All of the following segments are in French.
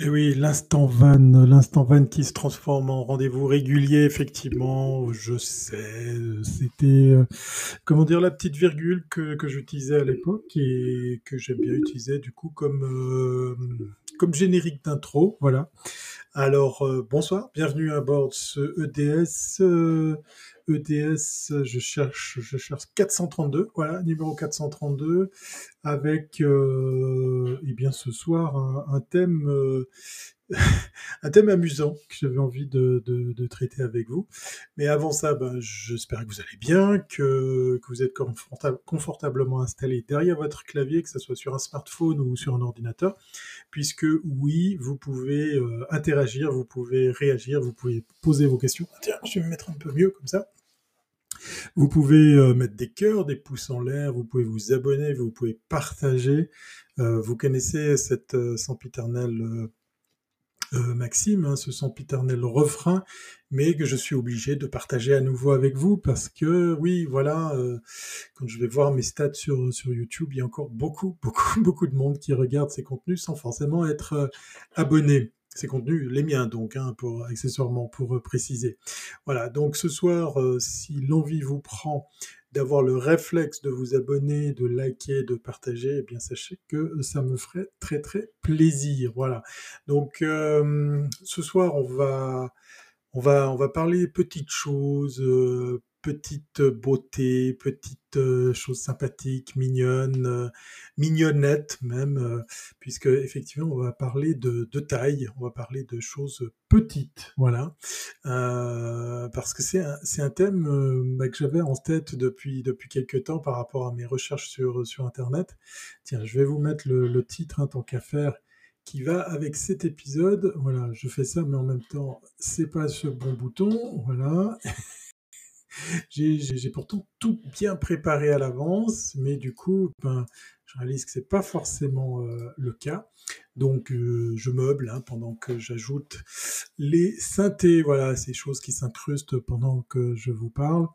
Et oui, l'instant van, l'instant van qui se transforme en rendez-vous régulier, effectivement, je sais, c'était, euh, comment dire, la petite virgule que, que j'utilisais à l'époque et que j'aime bien utiliser du coup comme, euh, comme générique d'intro, voilà. Alors, euh, bonsoir, bienvenue à bord de ce EDS. euh, EDS, je cherche, je cherche 432, voilà, numéro 432, avec, euh, eh bien, ce soir, un, thème, un thème amusant que j'avais envie de, de- traiter avec vous. Mais avant ça, ben, j'espère que vous allez bien, que, que vous êtes conforta- confortablement installé derrière votre clavier, que ce soit sur un smartphone ou sur un ordinateur puisque oui, vous pouvez euh, interagir, vous pouvez réagir, vous pouvez poser vos questions. Ah, Tiens, je vais me mettre un peu mieux comme ça. Vous pouvez euh, mettre des cœurs, des pouces en l'air, vous pouvez vous abonner, vous pouvez partager. Euh, vous connaissez cette sempiternelle euh, maxime, hein, ce sempiternel refrain, mais que je suis obligé de partager à nouveau avec vous parce que oui, voilà, euh, quand je vais voir mes stats sur, sur YouTube, il y a encore beaucoup, beaucoup, beaucoup de monde qui regarde ces contenus sans forcément être euh, abonné. Ces contenus, les miens donc, hein, pour accessoirement pour préciser. Voilà, donc ce soir, si l'envie vous prend d'avoir le réflexe de vous abonner, de liker, de partager, eh bien sachez que ça me ferait très très plaisir. Voilà. Donc euh, ce soir, on va on va, on va parler petites choses, euh, petites beautés, petites euh, choses sympathiques, mignonnes, euh, mignonnettes même, euh, puisque effectivement on va parler de, de taille, on va parler de choses petites, voilà, Euh, parce que c'est un, un thème euh, bah, que j'avais en tête depuis depuis quelques temps par rapport à mes recherches sur sur internet. Tiens, je vais vous mettre le, le titre, hein, tant qu'à faire qui va avec cet épisode. Voilà, je fais ça, mais en même temps, c'est pas ce bon bouton. Voilà. J'ai pourtant tout bien préparé à l'avance, mais du coup, ben, je réalise que c'est pas forcément euh, le cas. Donc, euh, je meuble hein, pendant que j'ajoute les synthés. Voilà, ces choses qui s'incrustent pendant que je vous parle.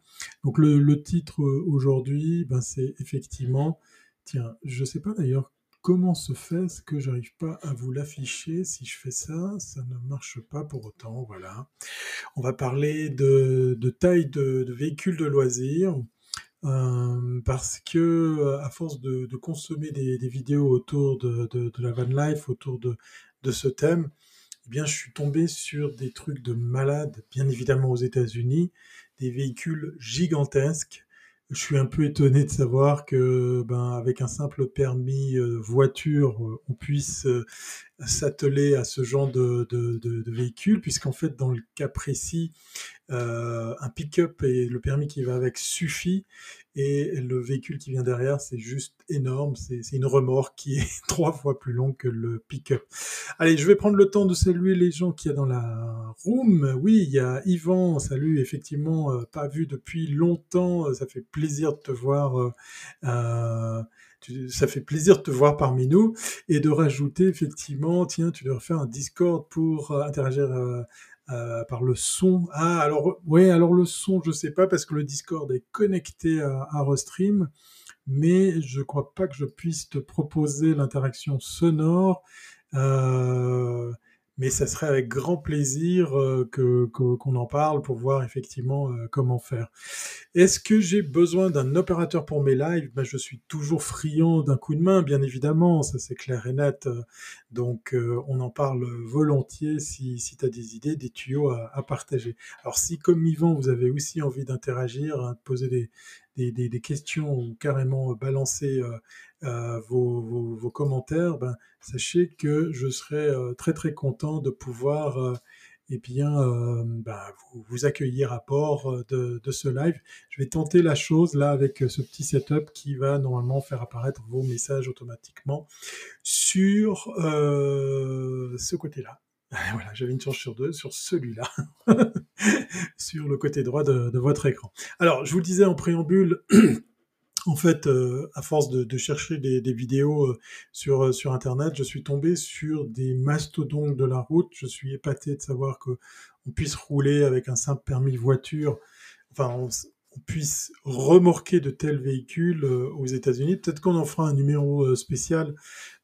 Donc, le, le titre euh, aujourd'hui, ben, c'est effectivement, tiens, je sais pas d'ailleurs comment se fait ce que j'arrive pas à vous l'afficher? Si je fais ça, ça ne marche pas pour autant. Voilà. On va parler de, taille de, véhicules de loisirs. euh, parce que à force de, consommer des, vidéos autour de, la van life, autour de, de ce thème, eh bien, je suis tombé sur des trucs de malades, bien évidemment aux États-Unis, des véhicules gigantesques. Je suis un peu étonné de savoir que, ben, avec un simple permis euh, voiture, euh, on puisse euh, s'atteler à ce genre de, véhicule, puisqu'en fait, dans le cas précis, un pick-up et le permis qui va avec suffit, et le véhicule qui vient derrière, c'est juste énorme, c'est une remorque qui est trois fois plus longue que le pick-up. Allez, je vais prendre le temps de saluer les gens qu'il y a dans la room. Oui, il y a Yvan, salut, effectivement, euh, pas vu depuis longtemps, euh, ça fait plaisir de te voir. euh, ça fait plaisir de te voir parmi nous et de rajouter effectivement, tiens, tu devrais faire un Discord pour interagir euh, euh, par le son. Ah, alors, ouais, alors le son, je sais pas parce que le Discord est connecté à, à Restream, mais je crois pas que je puisse te proposer l'interaction sonore. Euh, mais ça serait avec grand plaisir euh, que, qu'on en parle pour voir effectivement euh, comment faire. Est-ce que j'ai besoin d'un opérateur pour mes lives? Ben, Je suis toujours friand d'un coup de main, bien évidemment, ça c'est clair et net. euh, Donc on en parle volontiers si, si tu as des idées, des tuyaux à, partager. Alors si comme Yvan, vous avez aussi envie d'interagir, hein, de poser des, des, des- questions ou carrément balancer euh, vos, commentaires, ben, sachez que je serai euh, très très content de pouvoir... euh, eh bien, euh, bah, vous, accueillir à euh, de, ce live. Je vais tenter la chose là avec ce petit setup qui va normalement faire apparaître vos messages automatiquement sur ce côté-là. Voilà, j'avais une chance sur deux sur celui-là, sur le côté droit de, de votre écran. Alors, je vous le disais en préambule, en fait, euh, à force de, de chercher des, vidéos euh, sur, euh, sur Internet, je suis tombé sur des mastodontes de la route. Je suis épaté de savoir que on puisse rouler avec un simple permis voiture. Enfin, on, on puisse remorquer de tels véhicules aux États-Unis. Peut-être qu'on en fera un numéro spécial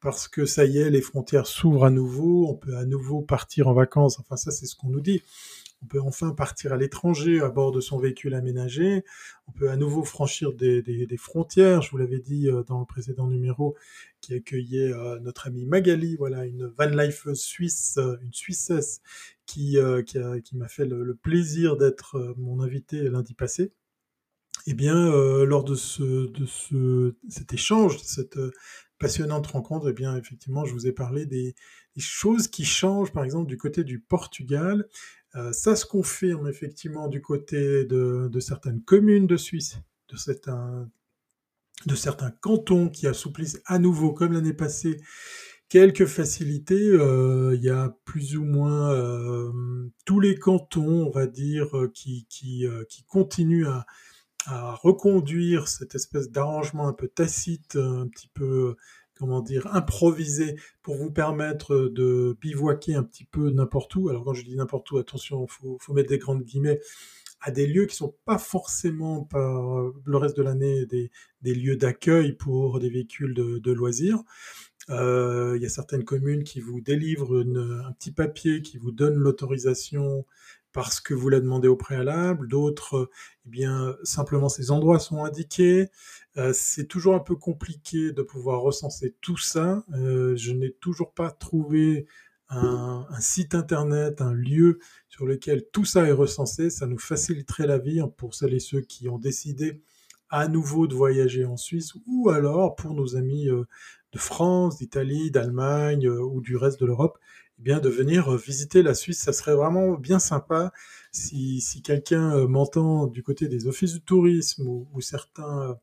parce que ça y est, les frontières s'ouvrent à nouveau, on peut à nouveau partir en vacances. Enfin, ça, c'est ce qu'on nous dit. On peut enfin partir à l'étranger à bord de son véhicule aménagé. On peut à nouveau franchir des, frontières. Je vous l'avais dit euh, dans le précédent numéro qui accueillait euh, notre amie Magali, voilà, une van suisse, euh, une Suissesse qui, qui, m'a fait le, plaisir d'être mon invité lundi passé. Eh bien, lors de, ce, de ce, cet échange, cette passionnante rencontre, eh bien, effectivement, je vous ai parlé des, choses qui changent, par exemple, du côté du Portugal ça se confirme effectivement du côté de, certaines communes de Suisse, de certains, cantons qui assouplissent à nouveau, comme l'année passée, quelques facilités. Euh, il y a plus ou moins euh, tous les cantons, on va dire, qui continuent à, à reconduire cette espèce d'arrangement un peu tacite, un petit peu comment dire, improviser pour vous permettre de bivouaquer un petit peu n'importe où. Alors quand je dis n'importe où, attention, il faut, mettre des grandes guillemets à des lieux qui sont pas forcément par le reste de l'année des, lieux d'accueil pour des véhicules de, loisirs. Euh, il y a certaines communes qui vous délivrent un petit papier qui vous donne l'autorisation parce que vous la demandez au préalable, d'autres, eh bien, simplement ces endroits sont indiqués. Euh, c'est toujours un peu compliqué de pouvoir recenser tout ça. Euh, je n'ai toujours pas trouvé un, site internet, un lieu sur lequel tout ça est recensé. Ça nous faciliterait la vie hein, pour celles et ceux qui ont décidé à nouveau de voyager en Suisse ou alors pour nos amis euh, de France, d'Italie, d'Allemagne ou du reste de l'Europe eh bien de venir euh, visiter la Suisse. Ça serait vraiment bien sympa si, si quelqu'un euh, m'entend du côté des offices du tourisme ou, euh,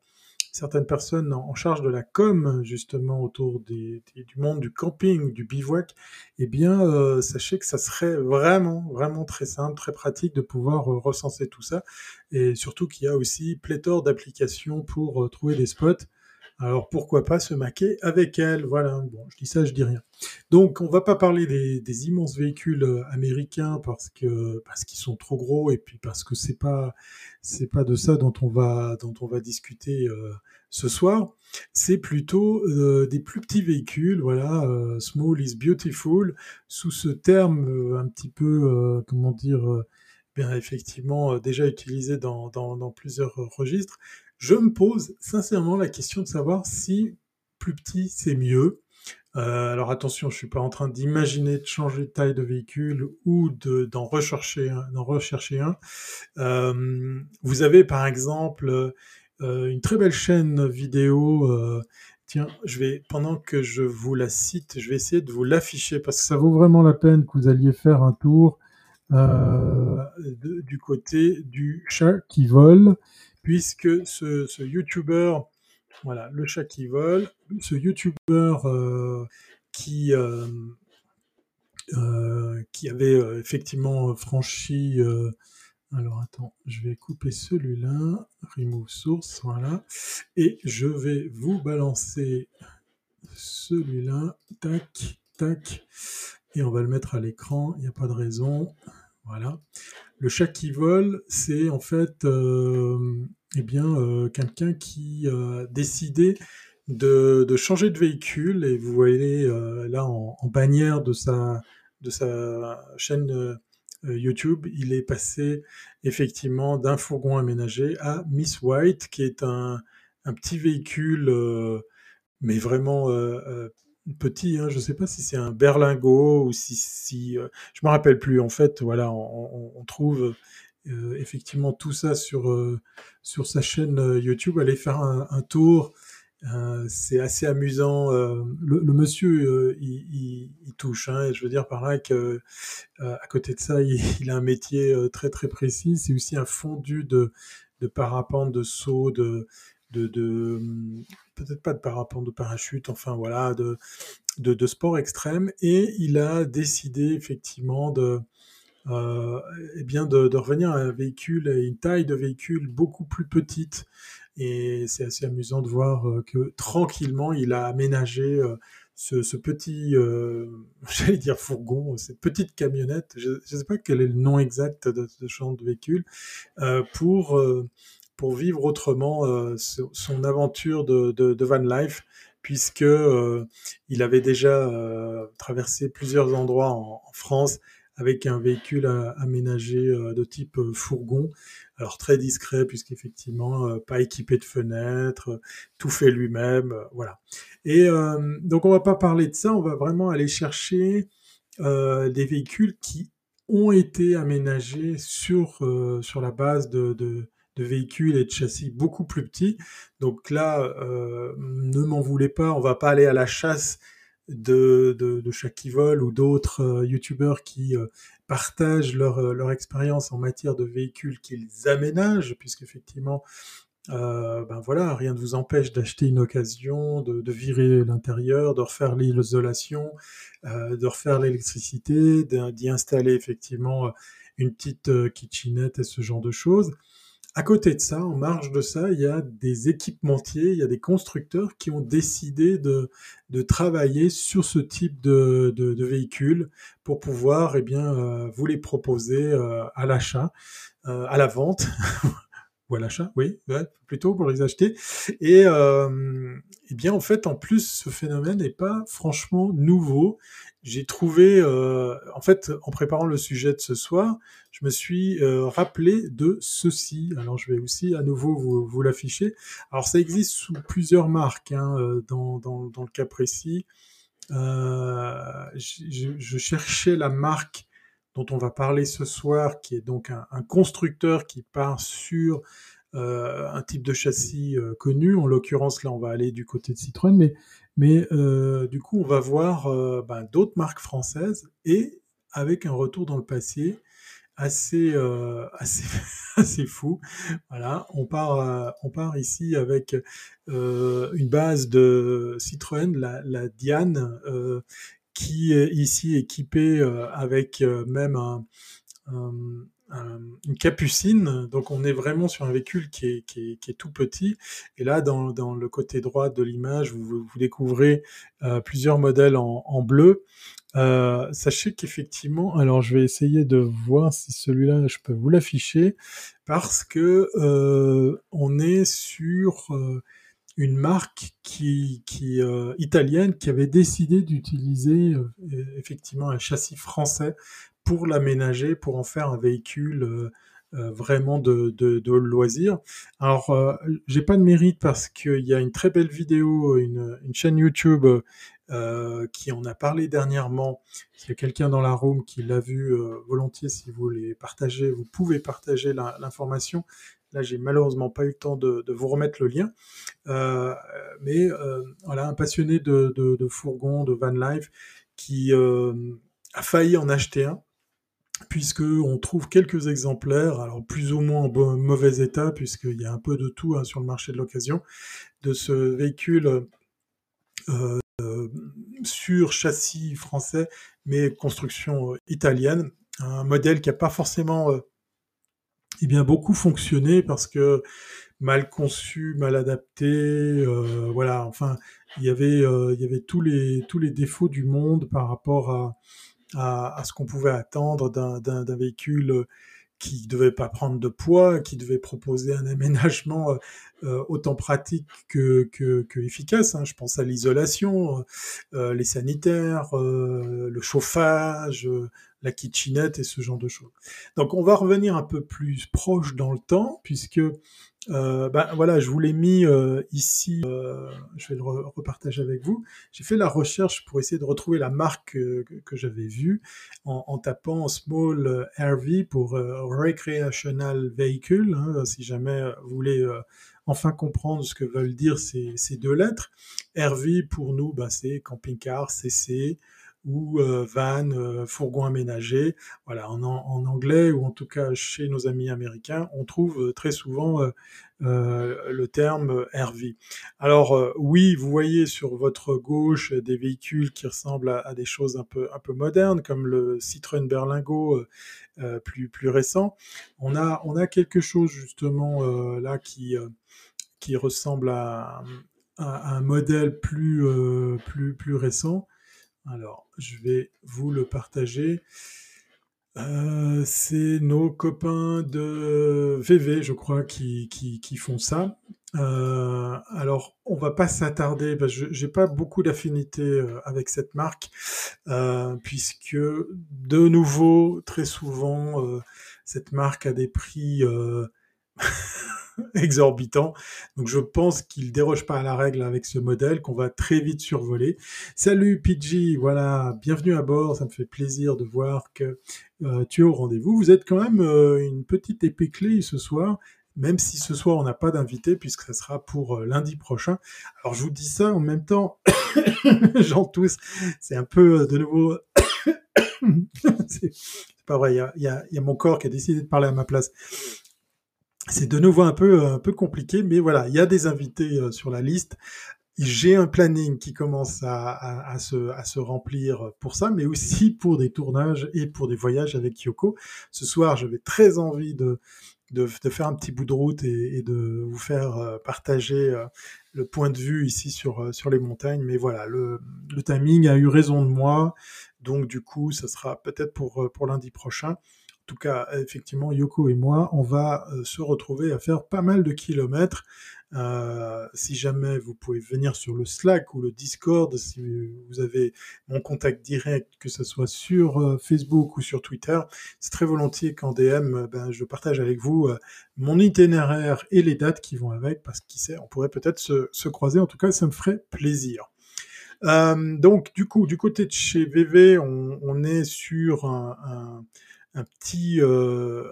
certaines personnes en, charge de la com justement autour du monde du camping, du bivouac. Eh bien, sachez que ça serait vraiment, vraiment très simple, très pratique de pouvoir recenser tout ça. Et surtout qu'il y a aussi pléthore d'applications pour trouver des spots alors pourquoi pas se maquer avec elle? Voilà, bon, je dis ça, je dis rien. Donc on va pas parler des, immenses véhicules euh, américains parce que parce qu'ils sont trop gros et puis parce que c'est pas c'est pas de ça dont on va dont on va discuter euh, ce soir. C'est plutôt euh, des plus petits véhicules, voilà, small is beautiful, sous ce terme un petit peu comment dire bien effectivement déjà utilisé dans, dans plusieurs registres je me pose sincèrement la question de savoir si plus petit c'est mieux. Euh, alors attention, je suis pas en train d'imaginer de changer de taille de véhicule ou d'en rechercher un. rechercher un. Euh, vous avez par exemple euh, une très belle chaîne vidéo. tiens, je vais pendant que je vous la cite, je vais essayer de vous l'afficher parce que ça vaut vraiment la peine que vous alliez faire un tour du côté du chat qui vole puisque ce, ce YouTuber, voilà, le chat qui vole, ce YouTuber euh, qui, euh, euh, qui avait effectivement franchi. alors attends, je vais couper celui-là, remove source, voilà, et je vais vous balancer celui-là, tac, tac, et on va le mettre à l'écran, il n'y a pas de raison, voilà. Le chat qui vole, c'est en fait eh bien, euh, quelqu'un qui a euh, décidé de, changer de véhicule. Et vous voyez euh, là en, bannière de sa, de sa chaîne YouTube, il est passé effectivement d'un fourgon aménagé à Miss White, qui est un, petit véhicule, mais vraiment petit. Hein, je ne sais pas si c'est un berlingot ou si, si je me rappelle plus. En fait, voilà, on trouve euh, effectivement tout ça sur, euh, sur sa chaîne euh, YouTube. Allez faire un, tour. c'est assez amusant. Le, monsieur, il, touche. Hein, je veux dire par là que à côté de ça, il, a un métier très très précis. C'est aussi un fondu de, de parapente, de saut, de, de, de peut-être pas de parapente, de parachute, enfin voilà, de, de, sport extrême. Et il a décidé effectivement de, euh, eh bien de, revenir à un véhicule, une taille de véhicule beaucoup plus petite. Et c'est assez amusant de voir euh, que tranquillement, il a aménagé euh, ce, petit, j'allais dire fourgon, cette petite camionnette, je ne sais pas quel est le nom exact de ce genre de véhicule, pour pour vivre autrement son aventure de, van life, puisque il avait déjà traversé plusieurs endroits en, France avec un véhicule aménagé de type fourgon. Alors très discret puisqu'effectivement pas équipé de fenêtres, tout fait lui-même, voilà. Et donc on va pas parler de ça, on va vraiment aller chercher des véhicules qui ont été aménagés sur, euh, sur la base de, de, véhicules et de châssis beaucoup plus petits. Donc là, euh, ne m'en voulez pas, on va pas aller à la chasse de, de, de Shakivol ou d'autres euh, youtubeurs qui euh, partagent leur, leur expérience en matière de véhicules qu'ils aménagent, puisqu'effectivement, euh, ben voilà, rien ne vous empêche d'acheter une occasion, de, virer l'intérieur, de refaire l'isolation, euh, de refaire l'électricité, d'y installer effectivement une petite euh, kitchenette et ce genre de choses. À côté de ça, en marge de ça, il y a des équipementiers, il y a des constructeurs qui ont décidé de, travailler sur ce type de, véhicules pour pouvoir eh bien, euh, vous les proposer euh, à l'achat, euh, à la vente, ou à l'achat, oui, plutôt pour les acheter. Et, et bien en fait, en plus, ce phénomène n'est pas franchement nouveau. J'ai trouvé, euh, en fait, en préparant le sujet de ce soir, je me suis euh, rappelé de ceci. Alors, je vais aussi à nouveau vous, l'afficher. Alors, ça existe sous plusieurs marques hein, euh, dans, le cas précis. Je, cherchais la marque dont on va parler ce soir, qui est donc un, constructeur qui part sur un type de châssis connu. En l'occurrence, là, on va aller du côté de Citroën, mais, mais euh, du coup, on va voir ben, d'autres marques françaises et avec un retour dans le passé assez assez assez fou. Voilà, on part on part ici avec une base de Citroën, la, la Diane, qui est ici équipée avec même un, un une capucine, donc on est vraiment sur un véhicule qui est, tout petit. Et là, dans, le côté droit de l'image, vous, découvrez euh, plusieurs modèles en, bleu. Euh, sachez qu'effectivement, alors je vais essayer de voir si celui-là, je peux vous l'afficher, parce que euh, on est sur euh, une marque qui, euh, italienne qui avait décidé d'utiliser euh, effectivement un châssis français pour l'aménager, pour en faire un véhicule euh, euh, vraiment de, de, de, loisir. Alors, euh, j'ai pas de mérite parce qu'il y a une très belle vidéo, une, chaîne YouTube qui en a parlé dernièrement. S'il y a quelqu'un dans la room qui l'a vu volontiers, si vous voulez partager, vous pouvez partager l'information. Là, j'ai malheureusement pas eu le temps de, de vous remettre le lien. Mais voilà, un passionné de fourgon, de van life, qui a failli en acheter un puisque on trouve quelques exemplaires, alors plus ou moins en mauvais état, puisqu'il y a un peu de tout hein, sur le marché de l'occasion, de ce véhicule euh, sur châssis français, mais construction euh, italienne, un modèle qui n'a pas forcément euh, eh bien beaucoup fonctionné parce que mal conçu, mal adapté, euh, voilà, enfin il y avait euh, tous les défauts du monde par rapport à à, à ce qu'on pouvait attendre d'un véhicule euh, qui devait pas prendre de poids, qui devait proposer un aménagement euh, euh autant pratique que, que, que efficace. Hein. Je pense à l'isolation, euh, les sanitaires, euh, le chauffage, la kitchenette et ce genre de choses. Donc on va revenir un peu plus proche dans le temps, puisque euh, ben voilà, je vous l'ai mis euh, ici, euh, je vais le re repartager avec vous. J'ai fait la recherche pour essayer de retrouver la marque que, j'avais vue en, en, tapant Small RV pour euh, Recreational Vehicle, hein, si jamais vous voulez euh, enfin comprendre ce que veulent dire ces, ces deux lettres. RV pour nous, ben, c'est camping-car, CC, ou euh, van, euh, fourgon aménagé. Voilà, en, en, anglais ou en tout cas chez nos amis américains, on trouve euh, très souvent le terme RV. Alors oui, vous voyez sur votre gauche des véhicules qui ressemblent à, des choses un peu un peu modernes, comme le Citroën Berlingo plus plus récent. On a on a quelque chose justement là qui qui ressemble à, à, un modèle plus plus plus récent. Alors, je vais vous le partager. Euh, c'est nos copains de VV, je crois, qui, font ça. Euh, alors, on va pas s'attarder, parce j'ai pas beaucoup d'affinité euh, avec cette marque, puisque de nouveau, très souvent, cette marque a des prix exorbitant. Donc je pense qu'il déroge pas à la règle avec ce modèle qu'on va très vite survoler. Salut PG, voilà, bienvenue à bord. Ça me fait plaisir de voir que euh, tu es au rendez-vous. Vous êtes quand même euh, une petite épée clé ce soir. Même si ce soir on n'a pas d'invité puisque ça sera pour euh, lundi prochain. Alors je vous dis ça en même temps, j'en tousse. C'est un peu de nouveau, c'est pas vrai. Il y a mon corps qui a décidé de parler à ma place. C'est de nouveau un peu, un peu compliqué, mais voilà, il y a des invités euh, sur la liste. J'ai un planning qui commence à, se, remplir pour ça, mais aussi pour des tournages et pour des voyages avec Yoko. Ce soir, j'avais très envie de, faire un petit bout de route et, de vous faire euh, partager euh, le point de vue ici sur, euh, les montagnes. Mais voilà, le, timing a eu raison de moi, donc du coup, ça sera peut-être pour, lundi prochain tout cas, effectivement, Yoko et moi, on va euh, se retrouver à faire pas mal de kilomètres. Euh, si jamais vous pouvez venir sur le Slack ou le Discord, si vous avez mon contact direct, que ce soit sur euh, Facebook ou sur Twitter, c'est très volontiers qu'en DM, ben, je partage avec vous mon itinéraire et les dates qui vont avec, parce qui sait, on pourrait peut-être se, se, croiser. En tout cas, ça me ferait plaisir. Donc, du coup, du côté de chez VV, on, est sur un un petit. Euh,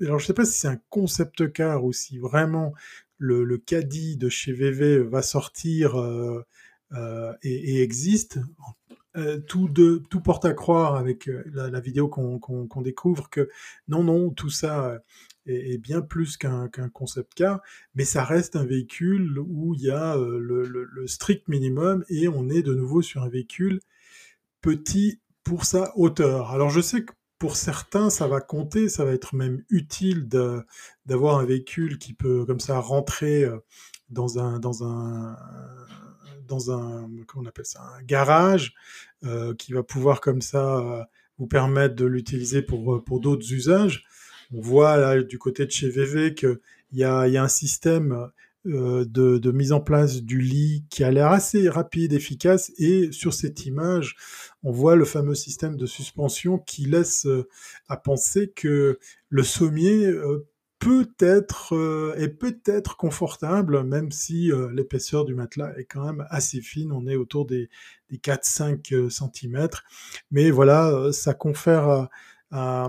alors, je sais pas si c'est un concept car ou si vraiment le, caddie de chez VV va sortir euh, euh, et, existe. Tout, de, tout porte à croire avec la, vidéo qu'on qu qu découvre que non, non, tout ça est, bien plus qu'un qu concept car, mais ça reste un véhicule où il y a le, le strict minimum et on est de nouveau sur un véhicule petit pour sa hauteur. Alors je sais que pour certains, ça va compter, ça va être même utile d'avoir un véhicule qui peut comme ça rentrer euh, dans un dans un dans un comment on appelle ça un garage euh, qui va pouvoir comme ça euh, vous permettre de l'utiliser pour pour d'autres usages. On voit là du côté de chez VV qu'il y a, y a un système de, de, mise en place du lit qui a l'air assez rapide, efficace, et sur cette image, on voit le fameux système de suspension qui laisse euh, à penser que le sommier euh, peut être est peut-être confortable, même si l'épaisseur du matelas est quand même assez fine, on est autour des, des 4-5 cm, mais voilà, ça confère à,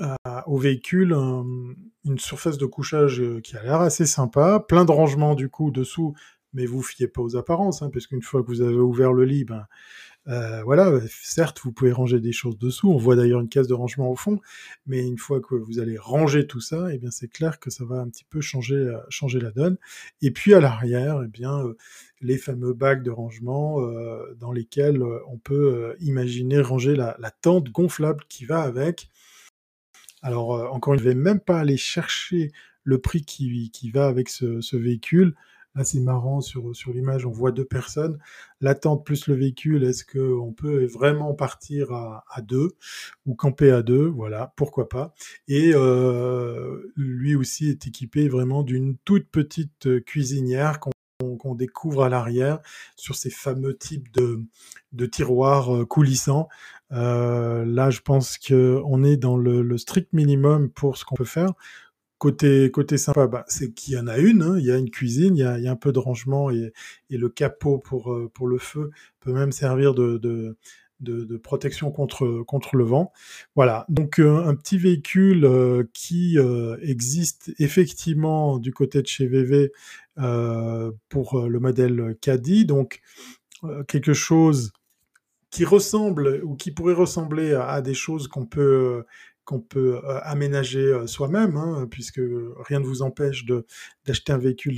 à, au véhicule un, une surface de couchage euh, qui a l'air assez sympa, plein de rangements du coup dessous, mais vous fiez pas aux apparences, hein, parce qu'une fois que vous avez ouvert le lit, ben euh, voilà, certes vous pouvez ranger des choses dessous, on voit d'ailleurs une case de rangement au fond, mais une fois que vous allez ranger tout ça, eh bien c'est clair que ça va un petit peu changer euh, changer la donne. Et puis à l'arrière, eh bien euh, les fameux bacs de rangement euh, dans lesquels on peut imaginer ranger la, tente gonflable qui va avec alors, euh, encore une fois, je ne vais même pas aller chercher le prix qui, qui va avec ce, véhicule. Là, c'est marrant, sur, sur l'image, on voit deux personnes. L'attente plus le véhicule, est-ce qu'on peut vraiment partir à, deux ou camper à deux? Voilà, pourquoi pas. Et euh, lui aussi est équipé vraiment d'une toute petite cuisinière qu'on qu'on découvre à l'arrière sur ces fameux types de, de tiroirs euh, coulissants. Euh, là, je pense qu'on est dans le, strict minimum pour ce qu'on peut faire. Côté, côté sympa, bah, c'est qu'il y en a une, hein. il y a une cuisine, il y a, un peu de rangement et, le capot pour, euh, pour le feu peut même servir de, de, protection contre, contre le vent. Voilà, donc un petit véhicule qui existe effectivement du côté de chez VV pour le modèle Caddy, donc quelque chose qui ressemble ou qui pourrait ressembler à, à des choses qu'on peut qu'on peut euh, aménager euh, soi-même, hein, puisque rien ne vous empêche d'acheter un véhicule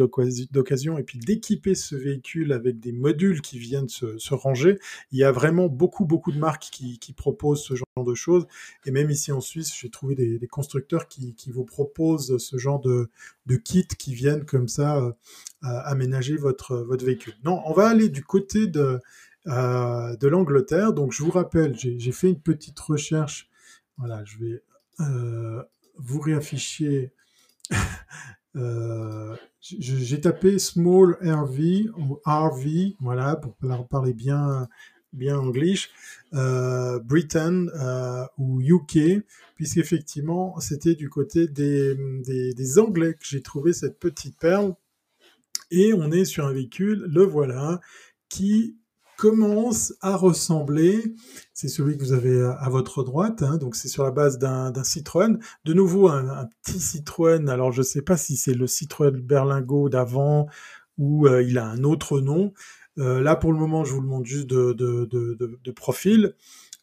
d'occasion et puis d'équiper ce véhicule avec des modules qui viennent se, ranger. Il y a vraiment beaucoup, beaucoup de marques qui, qui, proposent ce genre de choses. Et même ici en Suisse, j'ai trouvé des, constructeurs qui, qui, vous proposent ce genre de, de kits qui viennent comme ça euh, aménager votre, votre véhicule. Non, on va aller du côté de, de l'Angleterre. Donc je vous rappelle, j'ai fait une petite recherche voilà, je vais vous réafficher. J'ai tapé small RV ou RV, voilà, pour parler bien bien anglais, euh, Britain euh, ou UK, puisqu'effectivement, c'était du côté des, des, Anglais que j'ai trouvé cette petite perle. Et on est sur un véhicule, le voilà, qui commence à ressembler, c'est celui que vous avez à votre droite, hein, donc c'est sur la base d'un Citroën. De nouveau, un, petit Citroën, alors je ne sais pas si c'est le Citroën Berlingo d'avant ou euh, il a un autre nom. Euh, là, pour le moment, je vous le montre juste de, profil,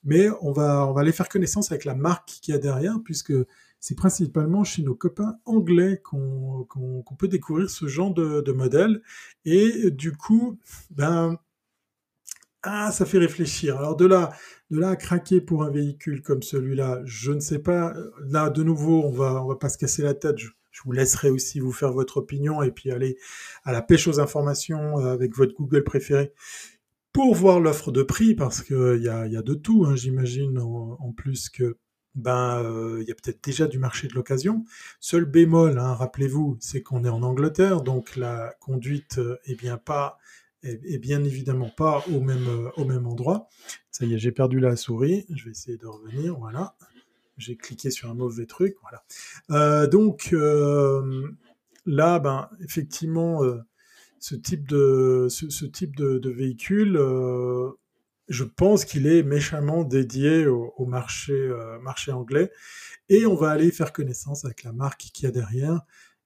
mais on va, on va aller faire connaissance avec la marque qui y a derrière, puisque c'est principalement chez nos copains anglais qu'on peut découvrir ce genre de, modèle. Et du coup, ben, ah, ça fait réfléchir. Alors de là, de là à craquer pour un véhicule comme celui-là, je ne sais pas. Là, de nouveau, on va, on va pas se casser la tête. Je vous laisserai aussi vous faire votre opinion et puis aller à la pêche aux informations euh, avec votre Google préféré pour voir l'offre de prix parce qu'il y a, y a de tout, hein, j'imagine, en, plus que ben euh, il y a peut-être déjà du marché de l'occasion. Seul bémol, hein, rappelez-vous, c'est qu'on est en Angleterre, donc la conduite euh, est bien pas est, bien évidemment pas au même au même endroit. Ça y est, j'ai perdu la souris. Je vais essayer de revenir. Voilà j'ai cliqué sur un mauvais truc, voilà. Euh, donc euh, là, ben effectivement, euh, ce type de ce, type de, véhicule, je pense qu'il est méchamment dédié au, marché marché anglais, et on va aller faire connaissance avec la marque qui y a derrière.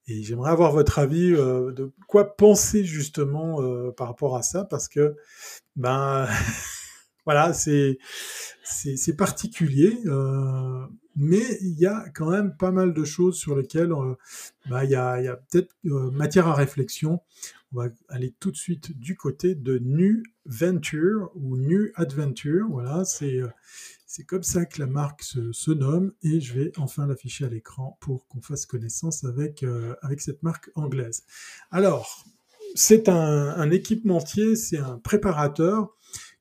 Et j'aimerais avoir votre avis de quoi penser justement par rapport à ça, parce que ben voilà, c'est c'est particulier, euh, mais il y a quand même pas mal de choses sur lesquelles euh, bah, il y a, peut-être euh, matière à réflexion. On va aller tout de suite du côté de New Venture ou New Adventure. Voilà, c'est c'est comme ça que la marque se, nomme et je vais enfin l'afficher à l'écran pour qu'on fasse connaissance avec, avec cette marque anglaise. Alors, c'est un, équipementier, c'est un préparateur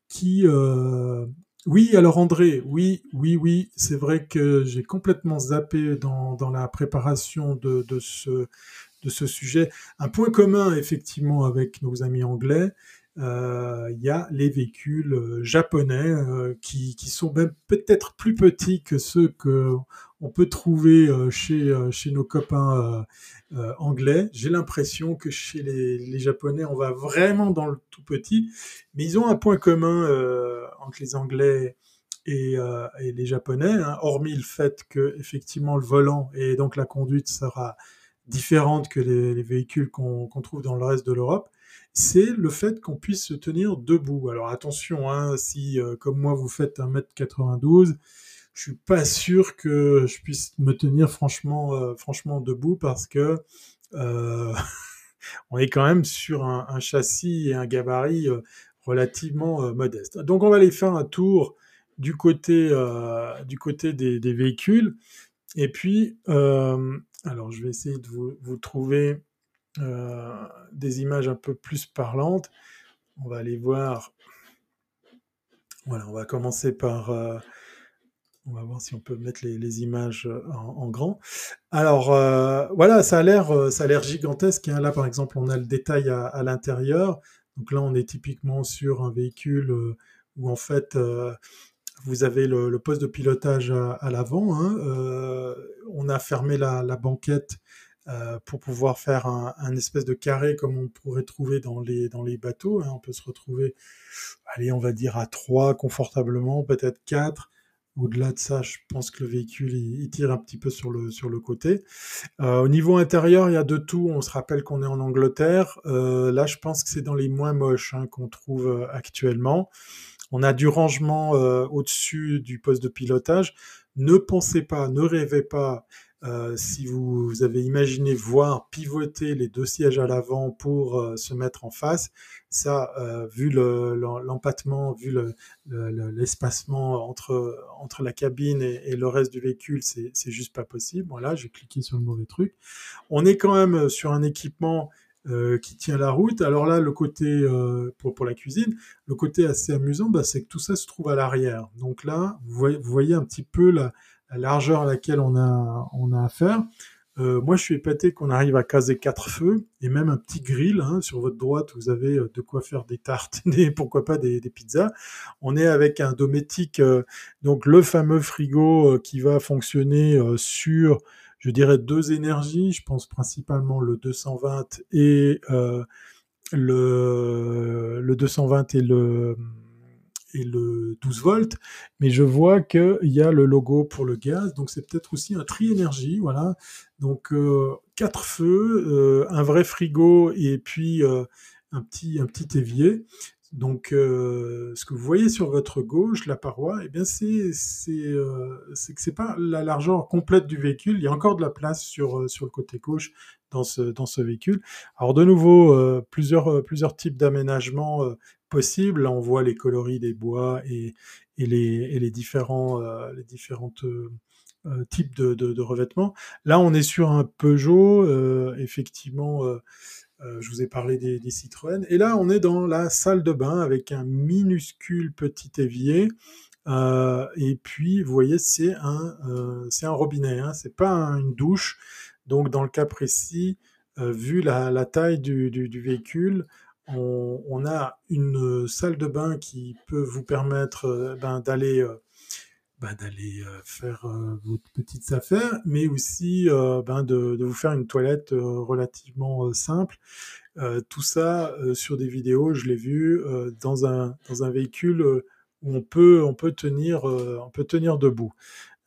qui, euh, oui, alors André, oui, oui, oui, c'est vrai que j'ai complètement zappé dans, dans la préparation de, de, ce, de ce sujet. Un point commun, effectivement, avec nos amis anglais, euh, il y a les véhicules euh, japonais euh, qui, sont même peut-être plus petits que ceux que on peut trouver chez, chez nos copains anglais. J'ai l'impression que chez les, japonais, on va vraiment dans le tout petit, mais ils ont un point commun entre les anglais et, les japonais, hein, hormis le fait que effectivement le volant et donc la conduite sera différente que les véhicules qu'on trouve dans le reste de l'Europe c'est le fait qu'on puisse se tenir debout. Alors attention, hein, si euh, comme moi vous faites 1m92, je suis pas sûr que je puisse me tenir franchement, euh, debout parce que euh, on est quand même sur un, châssis et un gabarit relativement modeste. Donc on va aller faire un tour du côté, des, véhicules. Et puis, alors je vais essayer de vous trouver des images un peu plus parlantes. On va aller voir. Voilà, on va commencer par. Euh, on va voir si on peut mettre les, images en, grand. Alors euh, voilà, ça a l'air, ça a l'air gigantesque. Hein. Là, par exemple, on a le détail à, l'intérieur. Donc là, on est typiquement sur un véhicule où en fait vous avez le, poste de pilotage à, l'avant. Hein. on a fermé la banquette euh, pour pouvoir faire un, espèce de carré comme on pourrait trouver dans les, dans les bateaux. Hein. On peut se retrouver, allez, on va dire à trois confortablement, peut-être quatre. Au-delà de ça, je pense que le véhicule il, tire un petit peu sur le, sur le côté. Euh, au niveau intérieur, il y a de tout. On se rappelle qu'on est en Angleterre. Euh, là, je pense que c'est dans les moins moches hein, qu'on trouve actuellement. On a du rangement au-dessus du poste de pilotage. Ne pensez pas, ne rêvez pas euh, si vous, avez imaginé voir pivoter les deux sièges à l'avant pour euh, se mettre en face, ça, euh, vu l'empattement, vu l'espacement entre, entre la cabine et, le reste du véhicule, c'est juste pas possible. Voilà, j'ai cliqué sur le mauvais truc. On est quand même sur un équipement qui tient la route. Alors là, le côté pour, pour la cuisine, le côté assez amusant, bah, c'est que tout ça se trouve à l'arrière. Donc là, vous voyez, vous voyez un petit peu la, la largeur à laquelle on a, on a affaire. Euh, moi, je suis épaté qu'on arrive à caser quatre feux et même un petit grill. Hein, sur votre droite, vous avez euh, de quoi faire des tartes et pourquoi pas des, des, pizzas. On est avec un Dometic, euh, donc le fameux frigo qui va fonctionner sur, je dirais, deux énergies. Je pense principalement le 220 et le, le 220 et le le 12 volts, mais je vois qu'il y a le logo pour le gaz, donc c'est peut-être aussi un tri énergie, voilà. Donc euh, quatre feux, euh, un vrai frigo et puis euh, un petit un petit évier. Donc, euh, ce que vous voyez sur votre gauche, la paroi, eh bien, c'est euh, que c'est pas la largeur complète du véhicule. Il y a encore de la place sur sur le côté gauche dans ce dans ce véhicule. Alors, de nouveau, euh, plusieurs plusieurs types d'aménagements possibles. Là, on voit les coloris des bois et et les et les différents les différentes types de, de, de, revêtements. Là, on est sur un Peugeot, effectivement, euh, je vous ai parlé des, Citroën. Et là, on est dans la salle de bain avec un minuscule petit évier. Euh, et puis, vous voyez, c'est un, euh, robinet, hein, c'est pas un, une douche. Donc, dans le cas précis, vu la, taille du, véhicule, on, a une salle de bain qui peut vous permettre ben, d'aller bah, d'aller euh, faire euh, vos petites affaires, mais aussi ben, de, de, vous faire une toilette relativement simple. tout ça sur des vidéos, je l'ai vu dans un dans un véhicule où on peut on peut tenir on peut tenir debout.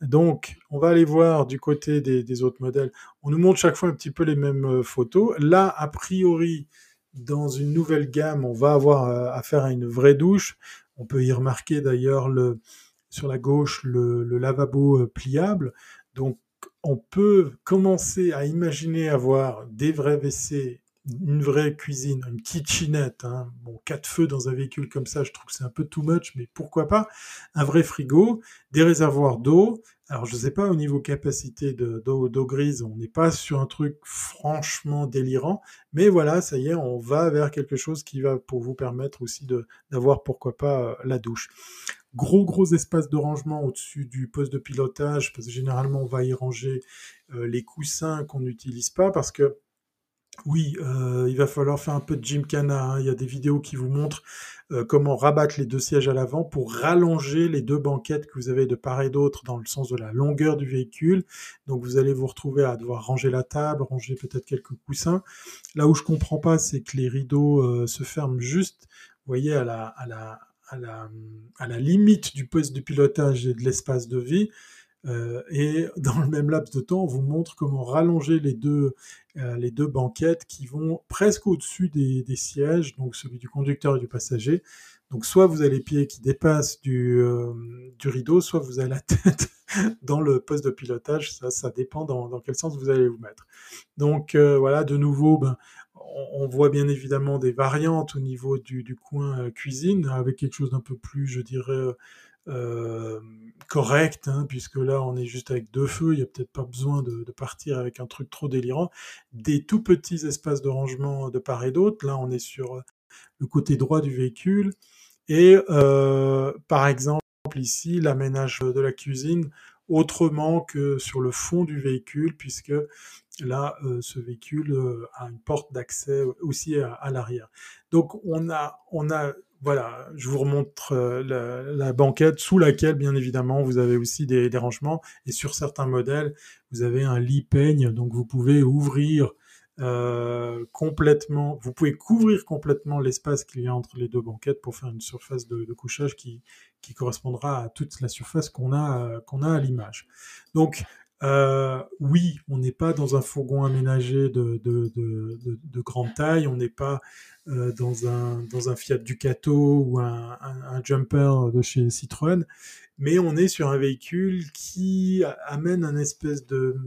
Donc, on va aller voir du côté des, des, autres modèles. On nous montre chaque fois un petit peu les mêmes photos. Là, a priori, dans une nouvelle gamme, on va avoir affaire à une vraie douche. On peut y remarquer d'ailleurs le, sur la gauche le, lavabo euh, pliable. Donc on peut commencer à imaginer avoir des vrais WC, une vraie cuisine, une kitchenette. Hein. Bon, quatre feux dans un véhicule comme ça, je trouve que c'est un peu too much, mais pourquoi pas? Un vrai frigo, des réservoirs d'eau. Alors je ne sais pas au niveau capacité d'eau grise, on n'est pas sur un truc franchement délirant, mais voilà, ça y est, on va vers quelque chose qui va pour vous permettre aussi d'avoir pourquoi pas la douche gros gros espace de rangement au-dessus du poste de pilotage parce que généralement on va y ranger euh, les coussins qu'on n'utilise pas parce que oui, euh, il va falloir faire un peu de gymkhana. Hein. Il y a des vidéos qui vous montrent euh, comment rabattre les deux sièges à l'avant pour rallonger les deux banquettes que vous avez de part et d'autre dans le sens de la longueur du véhicule. Donc vous allez vous retrouver à devoir ranger la table, ranger peut-être quelques coussins. Là où je comprends pas, c'est que les rideaux se ferment juste, vous voyez, à la, à la, limite du poste de pilotage et de l'espace de vie. Euh, et dans le même laps de temps, on vous montre comment rallonger les deux, euh, les deux banquettes qui vont presque au-dessus des, sièges, donc celui du conducteur et du passager. Donc soit vous avez les pieds qui dépassent du, euh, du rideau, soit vous avez la tête dans le poste de pilotage. Ça, ça dépend dans, dans quel sens vous allez vous mettre. Donc voilà, de nouveau, ben, on voit bien évidemment des variantes au niveau du, coin euh, cuisine, avec quelque chose d'un peu plus, je dirais, euh, correct, hein, puisque là on est juste avec deux feux, il n'y a peut-être pas besoin de, partir avec un truc trop délirant. Des tout petits espaces de rangement de part et d'autre, là on est sur le côté droit du véhicule, et euh, par exemple ici l'aménage de la cuisine autrement que sur le fond du véhicule, puisque là, euh, ce véhicule euh, a une porte d'accès aussi à, l'arrière. Donc on a, on a, voilà, je vous remontre euh, la, banquette sous laquelle, bien évidemment, vous avez aussi des, des, rangements. Et sur certains modèles, vous avez un lit peigne, donc vous pouvez ouvrir euh, complètement, vous pouvez couvrir complètement l'espace qu'il y a entre les deux banquettes pour faire une surface de, de couchage qui, qui correspondra à toute la surface qu'on a, qu'on a à l'image. Donc, euh, oui, on n'est pas dans un fourgon aménagé de, de, de, de grande taille, on n'est pas euh, dans, un, Fiat Ducato ou un, jumper de chez Citroën, mais on est sur un véhicule qui amène un espèce de,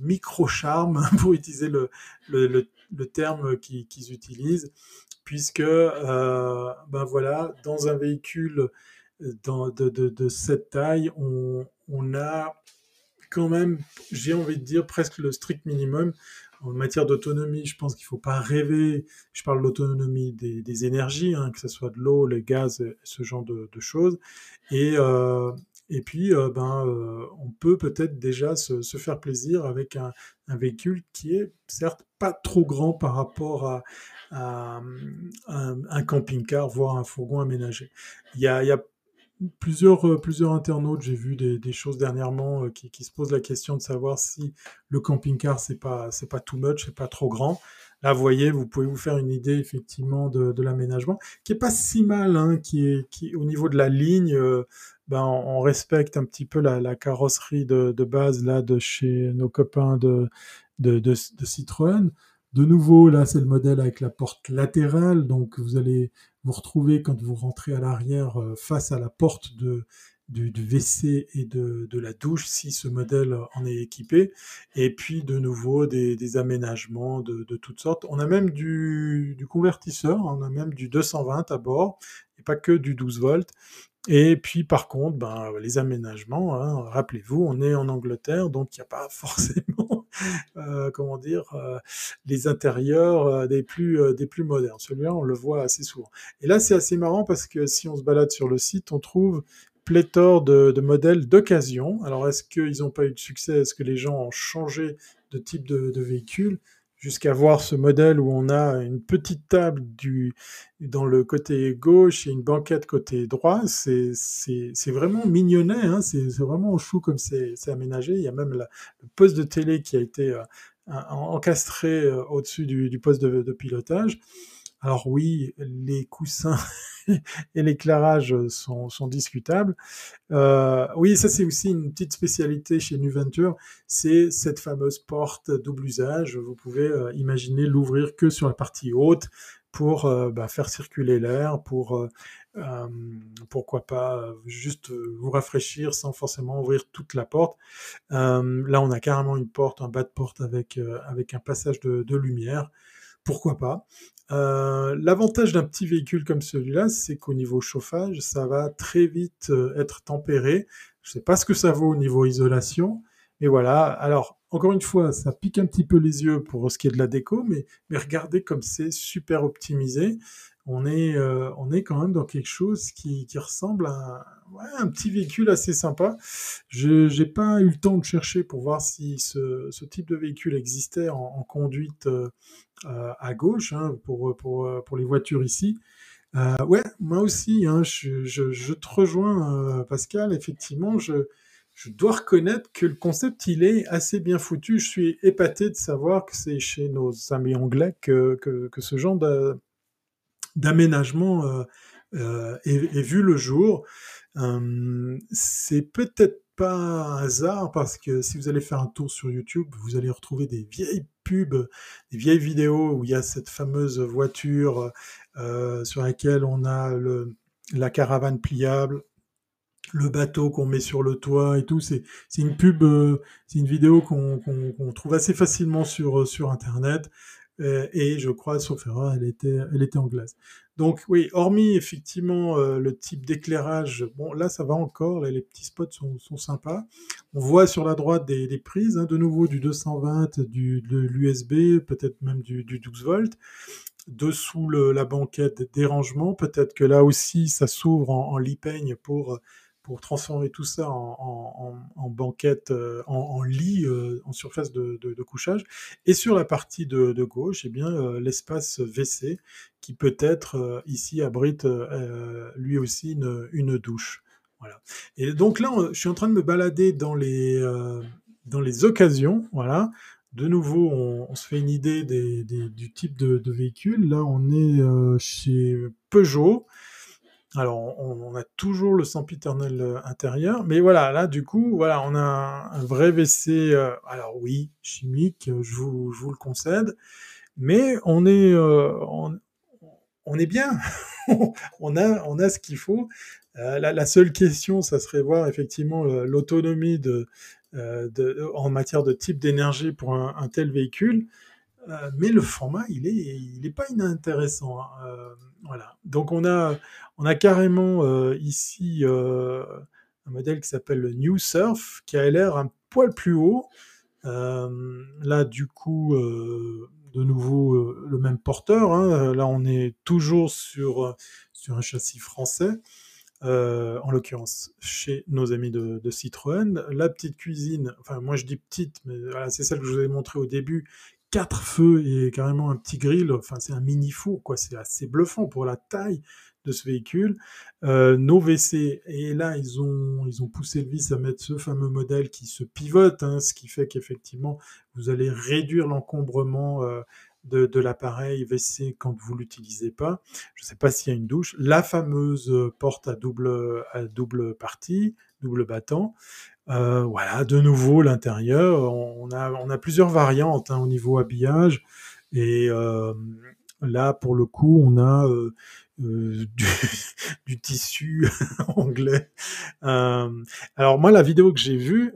micro-charme, pour utiliser le, terme qu'ils utilisent, puisque, euh, ben voilà, dans un véhicule de, cette taille, on a quand même, j'ai envie de dire, presque le strict minimum. En matière d'autonomie, je pense qu'il ne faut pas rêver. Je parle de l'autonomie des, énergies, hein, que ce soit de l'eau, le gaz, ce genre de, choses. Et, euh, Et puis, euh, ben, euh, on peut peut-être déjà se, faire plaisir avec un, véhicule qui est certes pas trop grand par rapport à, un, camping-car, voire un fourgon aménagé. Il y a, il y a plusieurs, euh, plusieurs internautes, j'ai vu des, choses dernièrement euh, qui, se posent la question de savoir si le camping-car c'est pas c'est pas too much, c'est pas trop grand. Là, vous voyez, vous pouvez vous faire une idée effectivement de, l'aménagement, qui est pas si mal, hein, qui au niveau de la ligne, euh, ben on, respecte un petit peu la, carrosserie de, base là de chez nos copains de Citroën. De nouveau, là, c'est le modèle avec la porte latérale, donc vous allez vous retrouver quand vous rentrez à l'arrière euh, face à la porte de, du, WC et de, de la douche si ce modèle en est équipé. Et puis de nouveau des, des aménagements de, de toutes sortes. On a même du, du convertisseur, on a même du 220 à bord, et pas que du 12 volts. Et puis par contre, ben, les aménagements, hein, rappelez-vous, on est en Angleterre, donc il n'y a pas forcément, euh, comment dire, euh, les intérieurs euh, des plus modernes. Celui-là, on le voit assez souvent. Et là, c'est assez marrant parce que si on se balade sur le site, on trouve pléthore de, modèles d'occasion. Alors, est-ce qu'ils n'ont pas eu de succès? Est-ce que les gens ont changé de type de véhicule? Jusqu'à voir ce modèle où on a une petite table du, dans le côté gauche et une banquette côté droit, c'est vraiment mignonnet, hein, c'est vraiment chou comme c'est aménagé. Il y a même le poste de télé qui a été euh, en- encastré euh, au-dessus du, poste de pilotage. Alors oui, les coussins et l'éclairage sont, discutables. Euh, oui, ça c'est aussi une petite spécialité chez Nuventure, c'est cette fameuse porte double usage. Vous pouvez euh, imaginer l'ouvrir que sur la partie haute pour euh, bah, faire circuler l'air, pour pourquoi pas juste vous rafraîchir sans forcément ouvrir toute la porte. Là, on a carrément une porte, un bas de porte avec un passage de lumière. Pourquoi pas? Euh, l'avantage d'un petit véhicule comme celui-là, c'est qu'au niveau chauffage, ça va très vite euh, être tempéré. Je sais pas ce que ça vaut au niveau isolation, mais voilà. Alors, encore une fois, ça pique un petit peu les yeux pour ce qui est de la déco, mais, mais regardez comme c'est super optimisé. On est, euh, on est quand même dans quelque chose qui, qui ressemble à un, petit véhicule assez sympa. Je j'ai pas eu le temps de chercher pour voir si ce, ce type de véhicule existait en, conduite euh, à gauche hein, pour, pour, pour les voitures ici. Euh, ouais, moi aussi, hein, je, je, te rejoins, Pascal. Effectivement, je, je dois reconnaître que le concept, il est assez bien foutu. Je suis épaté de savoir que c'est chez nos amis anglais que, que ce genre de- d'aménagement euh, euh, vu le jour. Euh, c'est peut-être pas un hasard parce que si vous allez faire un tour sur YouTube, vous allez retrouver des vieilles pubs, des vieilles vidéos où il y a cette fameuse voiture euh, sur laquelle on a la caravane pliable, le bateau qu'on met sur le toit et tout. C'est une pub, euh, c'est une vidéo qu'on trouve assez facilement sur Internet. Euh, et je crois, sauf erreur, elle était, elle était anglaise. Donc oui, hormis effectivement euh, le type d'éclairage, bon là ça va encore, les petits spots sont, sympas. On voit sur la droite des, prises, hein, de nouveau du 220, du, de l'USB, peut-être même du, du 12 volts. Dessous la banquette des rangements, peut-être que là aussi ça s'ouvre en, en pour pour transformer tout ça en, en, en- banquette, euh, en, lit, euh, en surface de, couchage. Et sur la partie de, gauche, eh bien, euh, l'espace WC qui peut-être ici abrite lui aussi une, douche. Voilà. Et donc là, je suis en train de me balader dans les, dans les occasions. Voilà. De nouveau, on, se fait une idée du type de, véhicule. Là, on est chez Peugeot. Alors, on, a toujours le sempiternel euh, intérieur, mais voilà, là, du coup, voilà, on a un, vrai WC, euh, alors oui, chimique, euh, je vous, le concède, mais on est, on, est bien, on a, on a ce qu'il faut. La, seule question, ça serait voir effectivement l'autonomie en matière de type d'énergie pour un tel véhicule. Euh, mais le format, il est, il est pas inintéressant. hein. Euh, voilà. Donc on a, on a carrément euh, ici un modèle qui s'appelle le New Surf, qui a l'air un poil plus haut. Là, du coup, de nouveau le même porteur. hein. Là, on est toujours sur sur un châssis français. en l'occurrence chez nos amis de, Citroën. La petite cuisine, enfin moi je dis petite, mais c'est celle que je vous ai montré au début, quatre feux et carrément un petit grill, enfin c'est un mini four, quoi, c'est assez bluffant pour la taille de ce véhicule. Euh, nos WC, et là, ils ont, ils ont poussé le vis à mettre ce fameux modèle qui se pivote, hein, ce qui fait qu'effectivement, vous allez réduire l'encombrement euh, de, l'appareil WC quand vous l'utilisez pas. Je ne sais pas s'il y a une douche. La fameuse porte à double, à double partie, double battant. Euh, voilà, de nouveau l'intérieur. On a, plusieurs variantes hein, au niveau habillage. Et euh, là, pour le coup, on a euh, du, tissu anglais. Alors moi, la vidéo que j'ai vue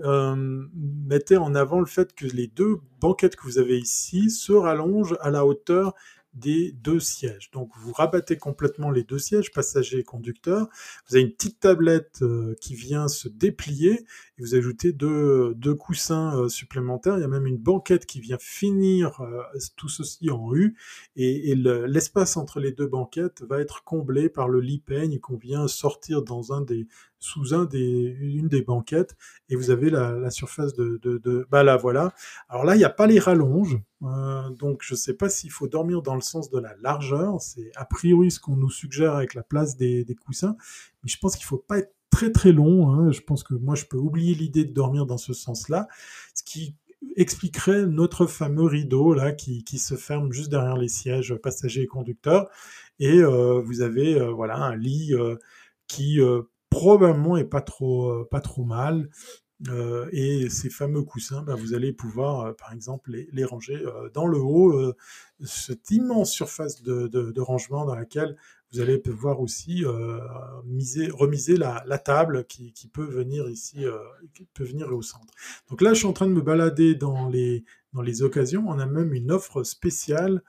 mettait en avant le fait que les deux banquettes que vous avez ici se rallongent à la hauteur des deux sièges. Donc vous rabattez complètement les deux sièges, passager et conducteur. Vous avez une petite tablette euh, qui vient se déplier et vous ajoutez deux, deux coussins euh, supplémentaires. Il y a même une banquette qui vient finir euh, tout ceci en U et, l'espace entre les deux banquettes va être comblé par le lit peigne qu'on vient sortir dans un des sous une des banquettes et vous avez la, surface de, bah là voilà. Alors là il n'y a pas les rallonges, euh, donc je ne sais pas s'il faut dormir dans le sens de la largeur. C'est a priori ce qu'on nous suggère avec la place des, coussins, mais je pense qu'il faut pas être très très long. Hein. Je pense que moi je peux oublier l'idée de dormir dans ce sens-là, ce qui expliquerait notre fameux rideau là qui, qui se ferme juste derrière les sièges passagers et conducteurs et euh, vous avez euh, voilà un lit qui probablement est pas trop, euh, pas trop mal. Euh, et ces fameux coussins, bah, vous allez pouvoir, euh, par exemple, les, ranger dans le haut, cette immense surface de, de, de, rangement dans laquelle vous allez pouvoir aussi miser, remiser la, la table qui, qui, peut venir ici, qui peut venir au centre. Donc là, je suis en train de me balader dans les, dans les occasions. On a même une offre spéciale,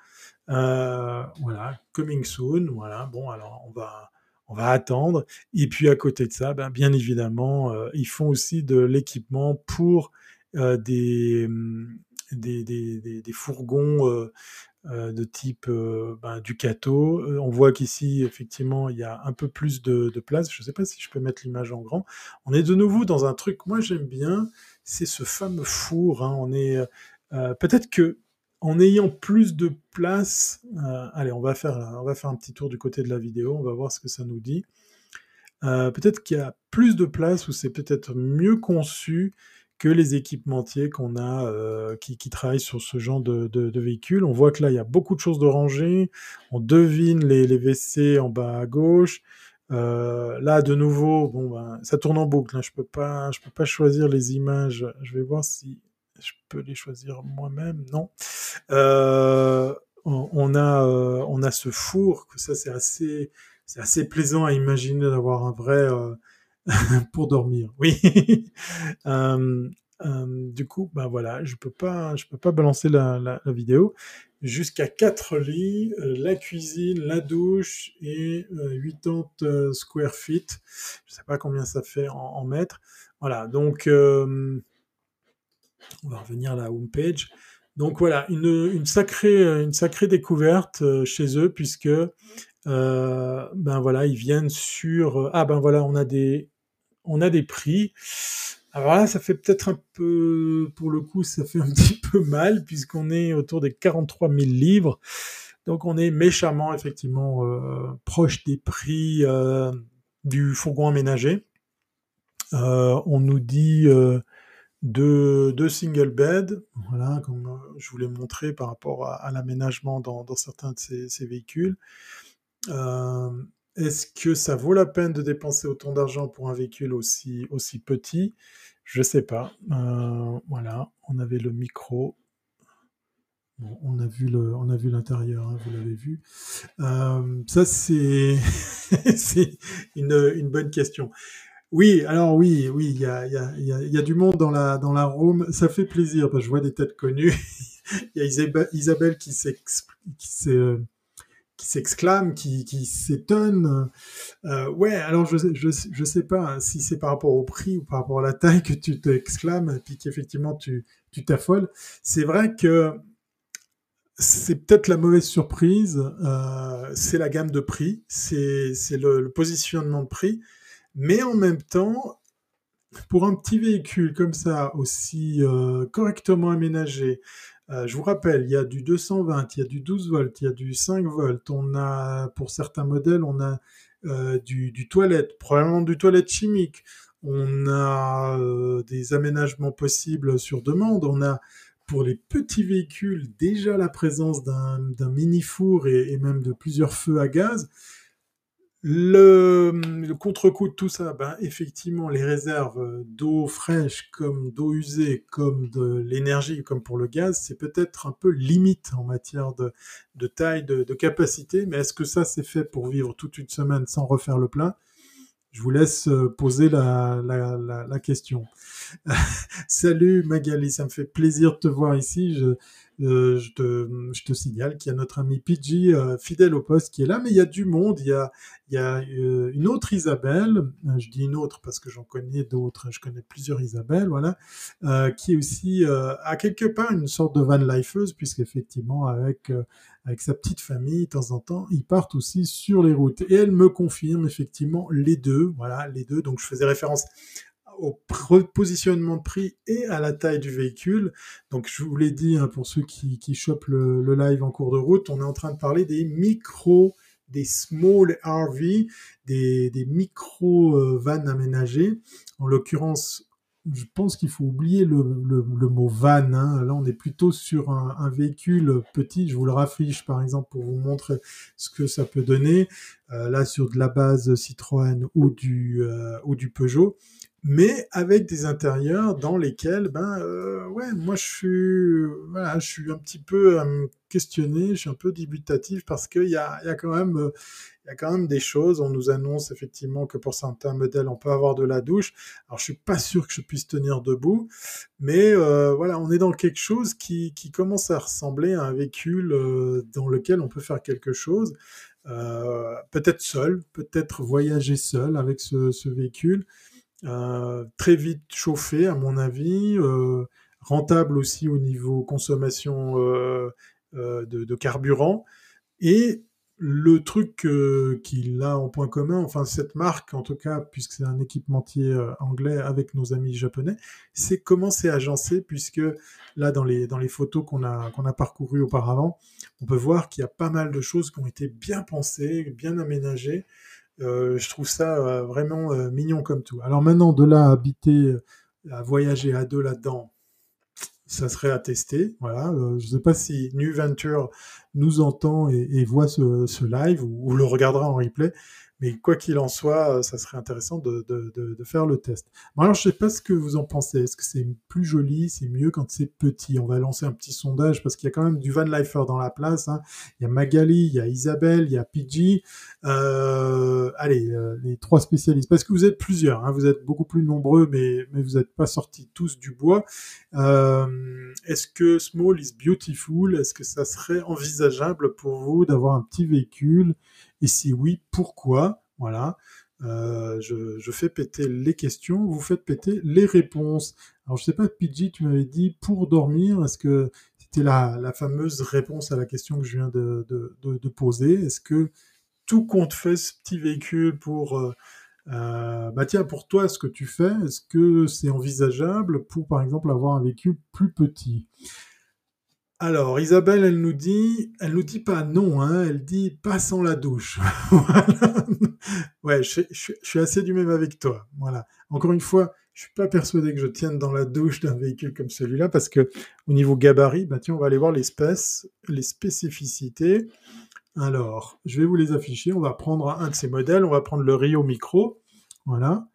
voilà, coming soon. Voilà, bon, alors on va on va attendre. Et puis à côté de ça, ben, bien évidemment, euh, ils font aussi de l'équipement pour euh, des, des, fourgons euh, de type ben, Ducato. On voit qu'ici, effectivement, il y a un peu plus de, de place. Je ne sais pas si je peux mettre l'image en grand. On est de nouveau dans un truc, moi j'aime bien, c'est ce fameux four. Hein. On est peut-être que en ayant plus de place, euh, allez, on va, faire, un petit tour du côté de la vidéo, on va voir ce que ça nous dit. Euh, peut-être qu'il y a plus de place ou c'est peut-être mieux conçu que les équipementiers qu'on a euh, qui, travaillent sur ce genre de, de, véhicules. On voit que là, il y a beaucoup de choses de rangées. On devine les, WC en bas à gauche. là, de nouveau, bon, ben, ça tourne en boucle. Hein. Je peux peux pas choisir les images. Je vais voir si je peux les choisir moi-même, non. Euh, on, a, euh, on a ce four, que ça c'est assez, c'est assez plaisant à imaginer d'avoir un vrai euh, pour dormir. Oui. du coup, ben voilà, je peux pas, je peux pas balancer la, vidéo. Jusqu'à 4 lits, la cuisine, la douche et 80 square feet. Je sais pas combien ça fait en, en mètres. Voilà, donc on va revenir à la homepage. Donc voilà, une, sacrée, une sacrée découverte euh, chez eux puisque euh, ben voilà, ils viennent sur ah ben voilà, on a des on a des prix. Alors là, ça fait peut-être un peu, pour le coup, ça fait un petit peu mal puisqu'on est autour des 43 000 livres. Donc on est méchamment effectivement euh, proche des prix du fourgon aménagé. on nous dit deux, deux single beds, voilà, comme euh, je vous l'ai montré par rapport à, l'aménagement dans, certains de ces, véhicules. Euh, Est-ce que ça vaut la peine de dépenser autant d'argent pour un véhicule aussi, aussi petit? Je sais pas. Euh, voilà, on avait le micro. On a vu l'intérieur, hein, vous l'avez vu. Ça c'est une, une bonne question. Oui, alors oui, oui, il y a, y, a, y a, du monde dans la, dans la room. Ça fait plaisir parce que je vois des têtes connues. Il y a Isabelle, qui s'exclame, qui, s'étonne. Euh, ouais, alors je, je, je sais pas hein, si c'est par rapport au prix ou par rapport à la taille que tu t'exclames et puis qu'effectivement tu t'affoles. C'est vrai que c'est peut-être la mauvaise surprise, euh, c'est la gamme de prix, c'est le, positionnement de prix, mais en même temps, pour un petit véhicule comme ça, aussi euh, correctement aménagé, euh, je vous rappelle, il y a du 220, il y a du 12 volts, il y a du 5 volts, on a, pour certains modèles, on a euh, du, toilette, probablement du toilette chimique, on a des aménagements possibles sur demande, on a pour les petits véhicules déjà la présence d'un mini four et, même de plusieurs feux à gaz. Le, le contre-coup de tout ça, ben, effectivement, les réserves d'eau fraîche comme d'eau usée, comme de l'énergie, comme pour le gaz, c'est peut-être un peu limite en matière de, de taille, de, capacité, mais est-ce que ça c'est fait pour vivre toute une semaine sans refaire le plein? Je vous laisse poser la, la, la, question. Salut Magali, ça me fait plaisir de te voir ici. Euh, je, te, signale qu'il y a notre ami Pidgey, euh, fidèle au poste, qui est là, mais il y a du monde. Il y a, euh, une autre Isabelle, euh, je dis une autre parce que j'en connais d'autres, je connais plusieurs Isabelle, voilà, qui est aussi à quelque part une sorte de van lifeuse, puisqu'effectivement, avec, avec sa petite famille, de temps en temps, ils partent aussi sur les routes. Et elle me confirme effectivement les deux, voilà, les deux. Donc je faisais référence au positionnement de prix et à la taille du véhicule. Donc je vous l'ai dit hein, pour ceux qui, qui chopent le, live en cours de route, on est en train de parler des micro, des small RV, des, des micro euh, vannes aménagées. En l'occurrence, je pense qu'il faut oublier le, le, mot van. Hein. Là, on est plutôt sur un, un, véhicule petit. Je vous le raffiche, par exemple, pour vous montrer ce que ça peut donner. Euh, là, sur de la base Citroën ou du, euh, ou du Peugeot mais avec des intérieurs dans lesquels, ben euh, ouais, moi je suis, voilà, je suis un petit peu à questionner, je suis un peu dubitatif parce qu'il y a, y a quand même, euh, y a quand même des choses. On nous annonce effectivement que pour certains modèles, on peut avoir de la douche. Alors je suis pas sûr que je puisse tenir debout, mais euh, voilà, on est dans quelque chose qui, commence à ressembler à un véhicule euh, dans lequel on peut faire quelque chose. Euh, peut-être seul, peut-être voyager seul avec ce véhicule. Euh, très vite chauffé à mon avis, euh, rentable aussi au niveau consommation euh, de, carburant. Et le truc qu'il a en point commun, enfin cette marque en tout cas, puisque c'est un équipementier anglais avec nos amis japonais, c'est comment c'est agencé, puisque là dans les, dans les photos qu'on a, qu'on a parcourues auparavant, on peut voir qu'il y a pas mal de choses qui ont été bien pensées, bien aménagées. Euh, je trouve ça euh, vraiment euh, mignon comme tout. Alors maintenant, de là à habiter, à voyager à deux là-dedans, ça serait à tester. Voilà. je ne sais pas si New Venture nous entend et, voit ce, live ou, le regardera en replay. Mais quoi qu'il en soit, euh, ça serait intéressant de, de, de, faire le test. Bon, alors, je sais pas ce que vous en pensez. Est-ce que c'est plus joli, c'est mieux quand c'est petit? On va lancer un petit sondage parce qu'il y a quand même du Van Lifer dans la place. Hein. Il y a Magali, il y a Isabelle, il y a Pidgey. Euh, allez, euh, les trois spécialistes. Parce que vous êtes plusieurs, hein. vous êtes beaucoup plus nombreux, mais, mais vous n'êtes pas sortis tous du bois. Est-ce que Small is Beautiful? Est-ce que ça serait envisageable pour vous d'avoir un petit véhicule? Et si oui, pourquoi? Voilà. Euh, je, fais péter les questions, vous faites péter les réponses. Alors je sais pas, Pidgey, tu m'avais dit pour dormir, est-ce que c'était la, fameuse réponse à la question que je viens de poser? Est-ce que tout compte fait ce petit véhicule pour... Euh, euh, bah tiens, pour toi, ce que tu fais, est-ce que c'est envisageable pour, par exemple, avoir un véhicule plus petit? Alors, Isabelle, elle nous dit, elle nous dit pas non, hein, elle dit pas sans la douche. Ouais, je, suis assez du même avec toi. Voilà. Encore une fois, je suis pas persuadé que je tienne dans la douche d'un véhicule comme celui-là parce que au niveau gabarit, bah tiens, on va aller voir l'espèce, les spécificités. Alors, je vais vous les afficher. On va prendre un de ces modèles. On va prendre le Rio Micro. Voilà.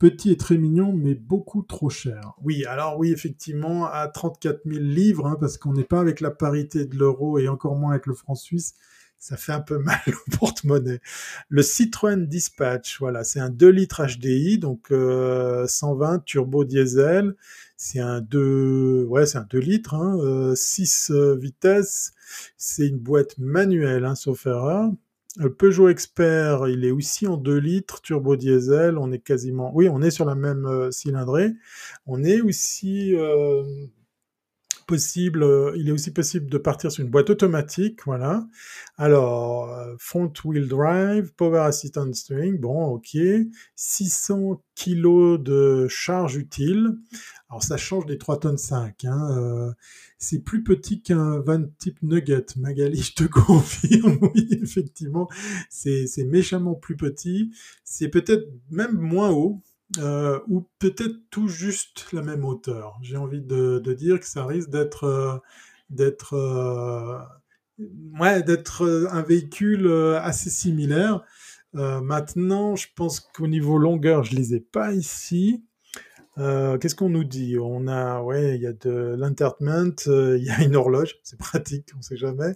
Petit et très mignon, mais beaucoup trop cher. Oui, alors oui, effectivement, à 34 000 livres, hein, parce qu'on n'est pas avec la parité de l'euro et encore moins avec le franc suisse, ça fait un peu mal au porte-monnaie. Le Citroën Dispatch, voilà, c'est un 2 litres HDI, donc euh, 120 turbo diesel. C'est un 2, ouais, c'est un 2 litres, hein, euh, 6 euh, vitesses. C'est une boîte manuelle, hein, sauf erreur. Le Peugeot Expert, il est aussi en 2 litres, turbo diesel. On est quasiment, oui, on est sur la même euh, cylindrée. On est aussi euh, possible, euh, il est aussi possible de partir sur une boîte automatique, voilà. Alors, euh, front wheel drive, power assistant steering, bon, ok. 600 kg de charge utile. Alors, ça change des 3 tonnes 5. Hein, euh, c'est plus petit qu'un van type Nugget. Magali, je te confirme, oui, effectivement, c'est méchamment plus petit. C'est peut-être même moins haut. Euh, ou peut-être tout juste la même hauteur. J'ai envie de, dire que ça risque d'être euh, euh, ouais, un véhicule assez similaire. maintenant, je pense qu'au niveau longueur, je les ai pas ici. Qu'est-ce qu'on nous dit? On a, ouais, il y a de l'entertainment, il y a une horloge, c'est pratique, on sait jamais.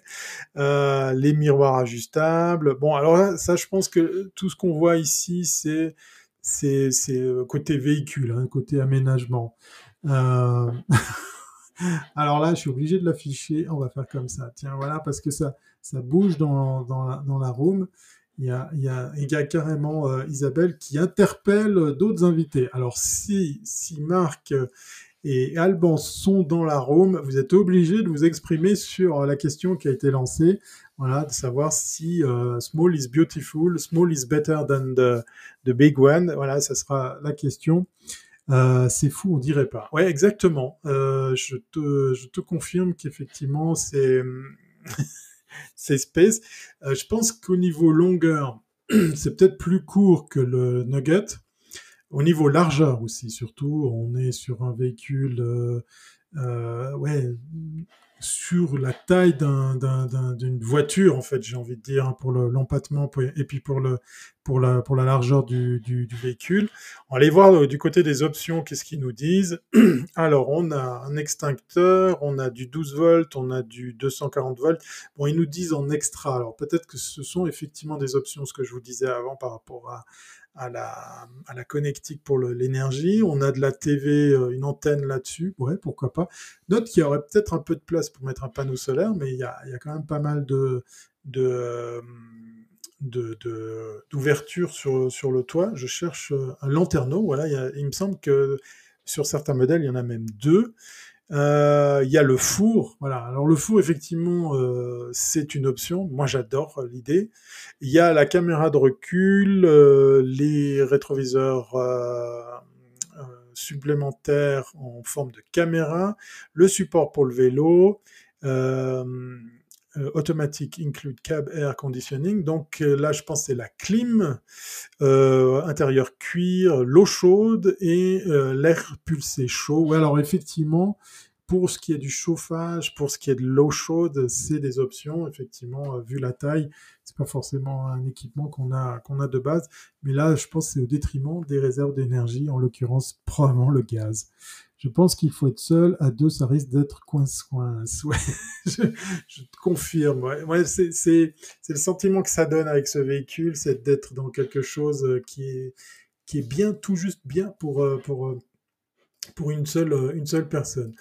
les miroirs ajustables. Bon, alors ça, je pense que tout ce qu'on voit ici, c'est c'est euh, côté véhicule, hein, côté aménagement. Euh, alors là, je suis obligé de l'afficher. On va faire comme ça. Tiens, voilà, parce que ça, ça bouge dans, dans, la, dans la room. Il y a, il y a, il y a carrément euh, Isabelle qui interpelle d'autres invités. Alors si, si Marc et Alban sont dans la room, vous êtes obligé de vous exprimer sur la question qui a été lancée. Voilà, de savoir si euh, small is beautiful, small is better than the, big one. Voilà, ça sera la question. Euh, c'est fou, on dirait pas. Ouais, exactement. Euh, je, te, je te confirme qu'effectivement, c'est c'est space. Euh, je pense qu'au niveau longueur, c'est peut-être plus court que le Nugget. Au niveau largeur aussi, surtout, on est sur un véhicule, euh, euh, sur la taille d'une voiture, en fait, j'ai envie de dire, hein, pour l'empattement et puis pour, la, largeur du, du, véhicule. On va aller voir euh, du côté des options, qu'est-ce qu'ils nous disent? Alors, on a un extincteur, on a du 12 volts, on a du 240 volts. Bon, ils nous disent en extra. Alors, peut-être que ce sont effectivement des options, ce que je vous disais avant par rapport à, à la, à la connectique pour l'énergie. On a de la TV, euh, une antenne là-dessus. Ouais, pourquoi pas. Note qu'il y aurait peut-être un peu de place pour mettre un panneau solaire, mais il y a, il y a quand même pas mal de, de, d'ouverture sur, sur le toit. Je cherche euh, un lanterneau. Voilà, il, il me semble que sur certains modèles, il y en a même deux. Euh, il y a le four. Voilà. Alors le four, effectivement, euh, c'est une option. Moi, j'adore l'idée. Il y a la caméra de recul, euh, les rétroviseurs supplémentaires en forme de caméra, le support pour le vélo. Automatique include cab air conditioning. Donc là, je pense c'est la clim, intérieur cuir, l'eau chaude et l'air pulsé chaud. Ouais, alors effectivement, pour ce qui est du chauffage, pour ce qui est de l'eau chaude, c'est des options. Effectivement, euh, vu la taille, c'est pas forcément un équipement qu'on a qu'on a de base. Mais là, je pense que c'est au détriment des réserves d'énergie, en l'occurrence probablement le gaz. Je pense qu'il faut être seul. À deux, ça risque d'être coince-coince. Je, te confirme. C'est, le sentiment que ça donne avec ce véhicule, c'est d'être dans quelque chose euh, qui est, bien, tout juste bien pour, euh, pour une seule, personne.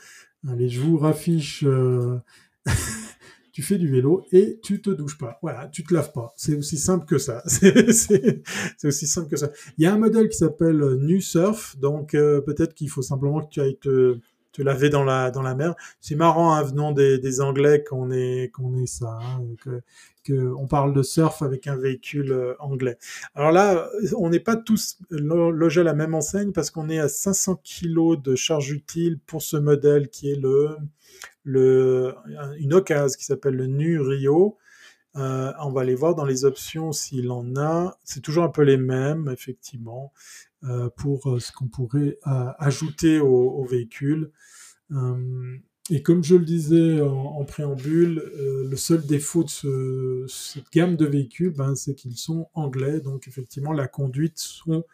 Allez, je vous raffiche. Euh, tu fais du vélo et tu te douches pas. Voilà, tu te laves pas. C'est aussi simple que ça. C'est aussi simple que ça. Il y a un modèle qui s'appelle Nu Surf, donc euh, peut-être qu'il faut simplement que tu ailles te, te laver dans la dans la mer. C'est marrant, hein, venant des, des Anglais qu'on est qu'on est ça, hein, que, que on parle de surf avec un véhicule euh, anglais. Alors là, on n'est pas tous logés à la même enseigne parce qu'on est à 500 kg de charge utile pour ce modèle qui est le le une occasion qui s'appelle le Nu Rio. Euh, on va aller voir dans les options s'il en a. C'est toujours un peu les mêmes, effectivement. Euh, pour euh, ce qu'on pourrait euh, ajouter au, véhicule. Et comme je le disais en, préambule, le seul défaut de cette gamme de véhicules, ben, c'est qu'ils sont anglais, donc effectivement la conduite sont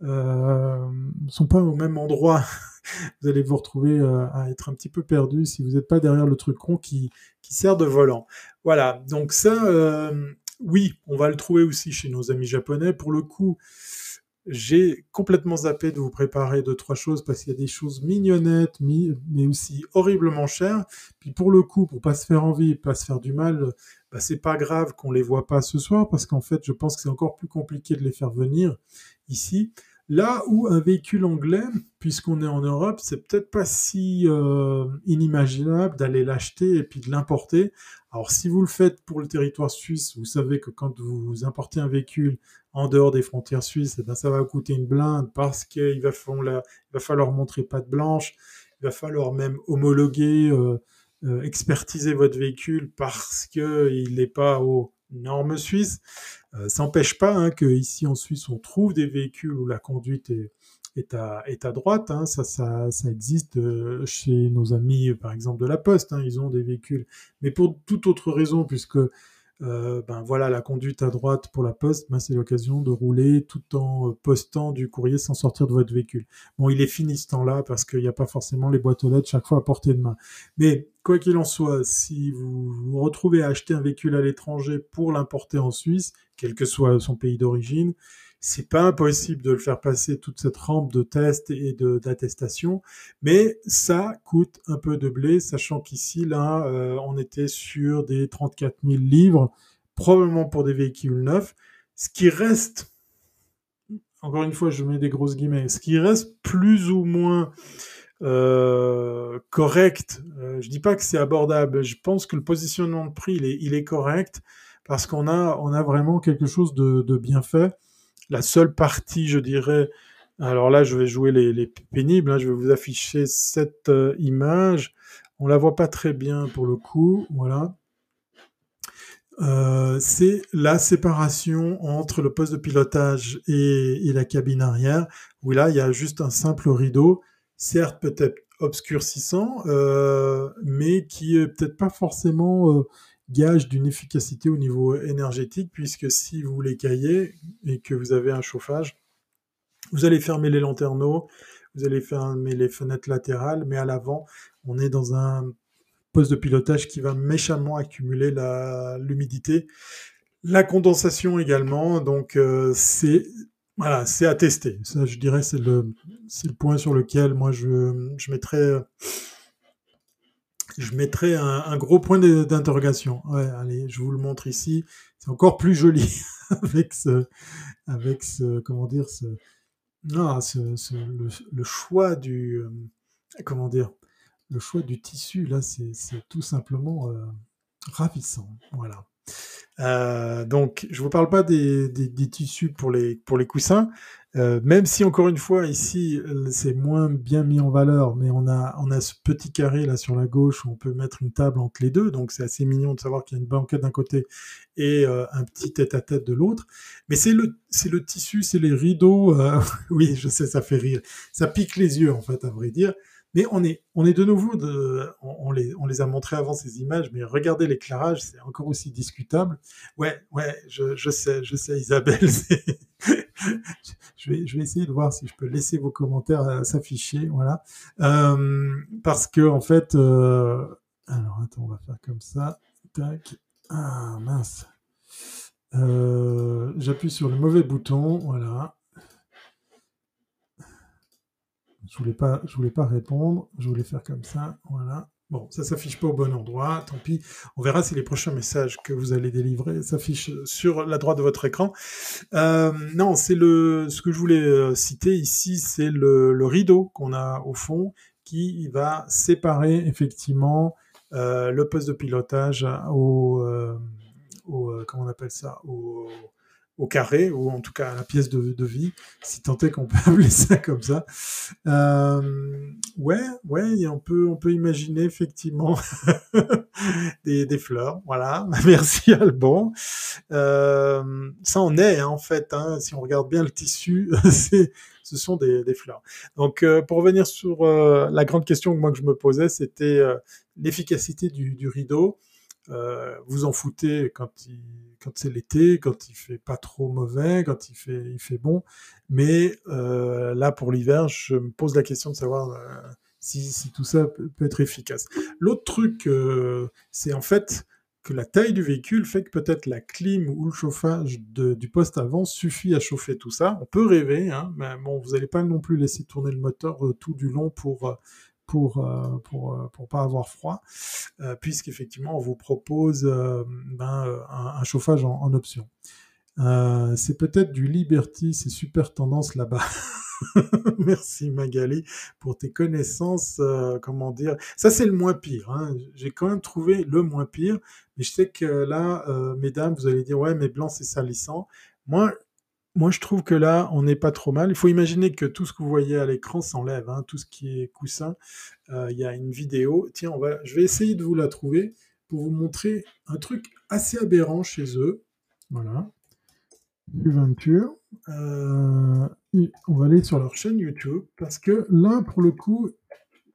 sont pas au même endroit. vous allez vous retrouver à être un petit peu perdu si vous n'êtes pas derrière le truc rond qui, qui sert de volant. Voilà, donc ça, oui, on va le trouver aussi chez nos amis japonais. Pour le coup, j'ai complètement zappé de vous préparer deux, trois choses parce qu'il y a des choses mignonnettes, mais aussi horriblement chères. Puis pour le coup, pour pas se faire envie, pas se faire du mal, bah c'est pas grave qu'on les voit pas ce soir parce qu'en fait, je pense que c'est encore plus compliqué de les faire venir ici. Là où un véhicule anglais, puisqu'on est en Europe, c'est peut-être pas si euh, inimaginable d'aller l'acheter et puis de l'importer. Alors si vous le faites pour le territoire suisse, vous savez que quand vous importez un véhicule en dehors des frontières suisses, eh ben, ça va coûter une blinde parce qu'il va, falloir, montrer patte blanche, il va falloir même homologuer, euh, euh, expertiser votre véhicule parce qu'il n'est pas aux normes suisses. Euh, ça n'empêche pas hein, qu'ici en Suisse, on trouve des véhicules où la conduite est, à, droite. Hein. Ça, ça, existe chez nos amis, par exemple, de la Poste. Hein. Ils ont des véhicules. Mais pour toute autre raison, puisque euh, ben voilà, la conduite à droite pour la poste, ben c'est l'occasion de rouler tout en postant du courrier sans sortir de votre véhicule. Bon, il est fini ce temps-là parce qu'il n'y a pas forcément les boîtes aux lettres chaque fois à portée de main. Mais quoi qu'il en soit, si vous vous retrouvez à acheter un véhicule à l'étranger pour l'importer en Suisse, quel que soit son pays d'origine, c'est pas impossible de le faire passer toute cette rampe de test et de d'attestation, mais ça coûte un peu de blé, sachant qu'ici là, euh, on était sur des 34 000 livres, probablement pour des véhicules neufs, ce qui reste, encore une fois, je mets des grosses guillemets, ce qui reste plus ou moins euh, correct. Euh, je dis pas que c'est abordable. Je pense que le positionnement de prix, il est, il est correct parce qu'on a, on a vraiment quelque chose de, de bien fait la seule partie, je dirais, alors là, je vais jouer les, pénibles, hein, je vais vous afficher cette euh, image. On la voit pas très bien pour le coup, voilà. Euh, c'est la séparation entre le poste de pilotage et, la cabine arrière, où là, il y a juste un simple rideau, certes peut-être obscurcissant, euh, mais qui est peut-être pas forcément gage d'une efficacité au niveau énergétique, puisque si vous les caillez et que vous avez un chauffage, vous allez fermer les lanternaux, vous allez fermer les fenêtres latérales, mais à l'avant, on est dans un poste de pilotage qui va méchamment accumuler l'humidité, la, condensation également. Donc euh, c'est voilà, c'est à tester. Ça, je dirais, c'est le, le point sur lequel moi je, je mettrais je mettrai un, gros point d'interrogation. Ouais, allez, je vous le montre ici. C'est encore plus joli avec ce, avec ce, comment dire, ce, non, ce, le, choix du, euh, comment dire, le choix du tissu là, c'est tout simplement euh, ravissant. Voilà. Euh, donc, je vous parle pas des, tissus pour les, coussins, euh, même si encore une fois ici c'est moins bien mis en valeur, mais on a, ce petit carré là sur la gauche où on peut mettre une table entre les deux, donc c'est assez mignon de savoir qu'il y a une banquette d'un côté et euh, un petit tête-à-tête de l'autre. Mais c'est le tissu, c'est les rideaux. oui, je sais, ça fait rire, ça pique les yeux en fait, à vrai dire. Mais on est, on est de nouveau, de, on, les, on les a montrés avant ces images, mais regardez l'éclairage, c'est encore aussi discutable. Ouais, ouais, je, sais, je sais, Isabelle. je vais, je vais essayer de voir si je peux laisser vos commentaires euh, s'afficher, voilà, euh, parce que en fait, euh, alors attends, on va faire comme ça, tac, ah mince, j'appuie sur le mauvais bouton, voilà. Je voulais pas, je voulais pas répondre. Je voulais faire comme ça. Voilà. Bon, ça s'affiche pas au bon endroit. Tant pis. On verra si les prochains messages que vous allez délivrer s'affichent sur la droite de votre écran. Euh, non, c'est le, ce que je voulais euh, citer ici, c'est le, le, rideau qu'on a au fond qui va séparer effectivement euh, le poste de pilotage au, euh, au comment on appelle ça, au au carré, ou en tout cas à la pièce de, vie, si tant est qu'on peut appeler ça comme ça. Euh, ouais, ouais, on peut, on peut imaginer effectivement des, des, fleurs. Voilà, merci Albon. Euh, ça en est hein, en fait. Hein, si on regarde bien le tissu, ce sont des, des fleurs. Donc, euh, pour revenir sur euh, la grande question que moi que je me posais, c'était euh, l'efficacité du, du rideau. vous en foutez quand il quand c'est l'été, quand il fait pas trop mauvais, quand il fait, il fait bon. Mais euh, là, pour l'hiver, je me pose la question de savoir euh, si, si, tout ça peut, être efficace. L'autre truc, euh, c'est en fait que la taille du véhicule fait que peut-être la clim ou le chauffage du poste avant suffit à chauffer tout ça. On peut rêver, hein, mais bon, vous n'allez pas non plus laisser tourner le moteur tout du long pour pour euh, pour euh, pour pas avoir froid, euh, puisqu'effectivement on vous propose ben, un, chauffage en, option. c'est peut-être du Liberty, c'est super tendance là-bas. Merci Magali pour tes connaissances, euh, comment dire. Ça c'est le moins pire. hein. J'ai quand même trouvé le moins pire, mais je sais que là, euh, mesdames, vous allez dire ouais, mais blanc c'est salissant. Moi, moi je trouve que là, on n'est pas trop mal. Il faut imaginer que tout ce que vous voyez à l'écran s'enlève, hein, tout ce qui est coussin. Euh, Il y a une vidéo. Tiens, on va, je vais essayer de vous la trouver pour vous montrer un truc assez aberrant chez eux. Voilà. Juventure. Euh, on va aller sur leur chaîne YouTube parce que là, pour le coup,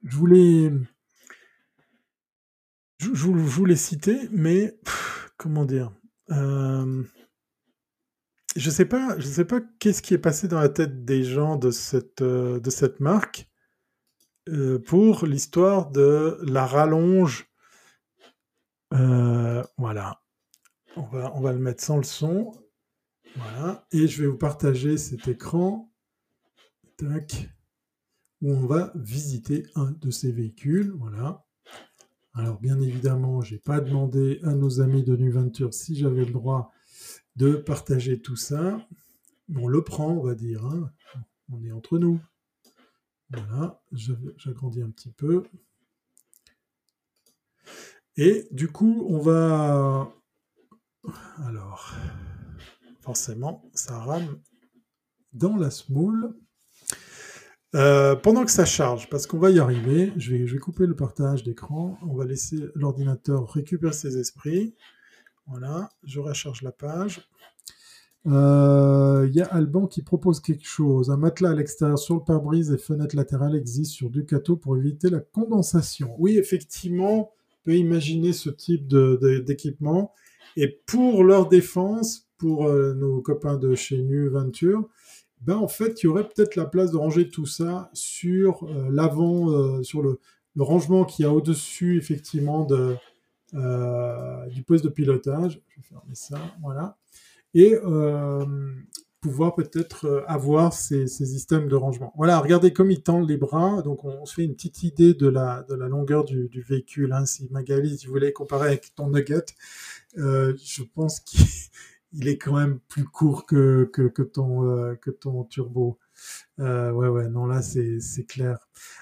je voulais, je, l'ai cité, mais comment dire euh, Je sais pas, je sais pas qu'est-ce qui est passé dans la tête des gens de cette, euh, marque euh, pour l'histoire de la rallonge. Euh, voilà, on va, le mettre sans le son. Voilà, et je vais vous partager cet écran. Où on va visiter un de ces véhicules. Voilà. Alors, bien évidemment, j'ai pas demandé à nos amis de Nuventure si j'avais le droit de partager tout ça. On le prend, on va dire. hein. On est entre nous. Voilà, j'agrandis un petit peu. Et du coup, on va... Alors, forcément, ça rame dans la smoule. Euh, pendant que ça charge, parce qu'on va y arriver, je je vais couper le partage d'écran, on va laisser l'ordinateur récupérer ses esprits. Voilà, je recharge la page. Euh, Il y a Alban qui propose quelque chose. Un matelas à l'extérieur sur le pare-brise et fenêtre latérale existe sur Ducato pour éviter la condensation. Oui, effectivement, on peut imaginer ce type d'équipement. Et pour leur défense, pour euh, nos copains de chez Nu Venture, ben en fait, il y aurait peut-être la place de ranger tout ça sur euh, l'avant, euh, sur le, le rangement qu'il y a au-dessus, effectivement, de, euh, du poste de pilotage. Je vais fermer ça, voilà. Et euh, pouvoir peut-être euh, avoir ces, systèmes de rangement. Voilà, regardez comme ils tendent les bras. Donc, on, se fait une petite idée de la, longueur du, véhicule. Hein. Si Magali, vous voulez comparer avec ton Nugget, euh, je pense qu'il il est quand même plus court euh, que ton turbo. Euh, ouais, ouais, non, là, c'est clair.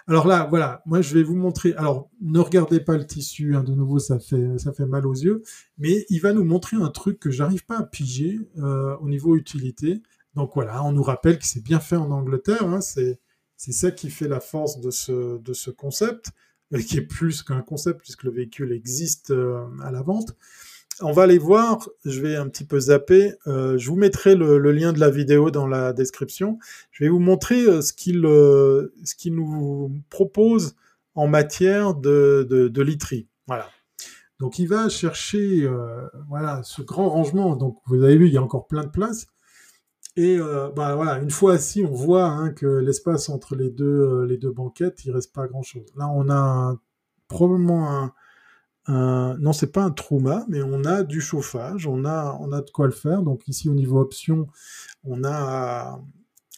Alors là, voilà, moi, je vais vous montrer. Alors, ne regardez pas le tissu, hein, de nouveau, ça fait, ça fait mal aux yeux. Mais il va nous montrer un truc que j'arrive pas à piger euh, au niveau utilité. Donc voilà, on nous rappelle que c'est bien fait en Angleterre. Hein, c'est ça qui fait la force de ce, de ce concept, euh, qui est plus qu'un concept, puisque le véhicule existe à la vente on va aller voir, je vais un petit peu zapper, euh, je vous mettrai le, lien de la vidéo dans la description. Je vais vous montrer euh, ce qu'il euh, ce qu'il nous propose en matière de, de, literie. Voilà. Donc il va chercher voilà ce grand rangement. Donc vous avez vu, il y a encore plein de place. Et bah, voilà, une fois assis, on voit hein, que l'espace entre les deux, les deux banquettes, il reste pas grand-chose. Là, on a probablement un, un- non, c'est pas un Trouma, mais on a du chauffage, on a, on a de quoi le faire. Donc ici, au niveau option, on a,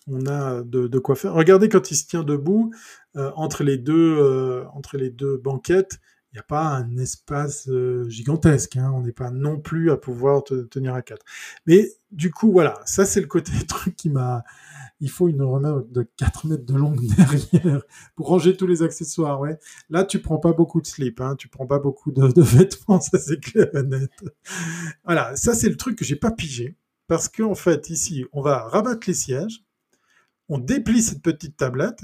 on a de, de quoi faire. Regardez quand il se tient debout euh, entre les deux, euh, entre les deux banquettes. N'y a pas un espace euh, gigantesque. hein. On n'est pas non plus à pouvoir te- tenir à quatre. Mais du coup, voilà, ça c'est le côté truc qui m'a. Il faut une remorque de 4 mètres de longue derrière pour ranger tous les accessoires. Ouais. Là, tu prends pas beaucoup de slip, hein, tu prends pas beaucoup de, vêtements, ça c'est clair et net. Voilà, ça c'est le truc que j'ai pas pigé. Parce qu'en fait, ici, on va rabattre les sièges, on déplie cette petite tablette.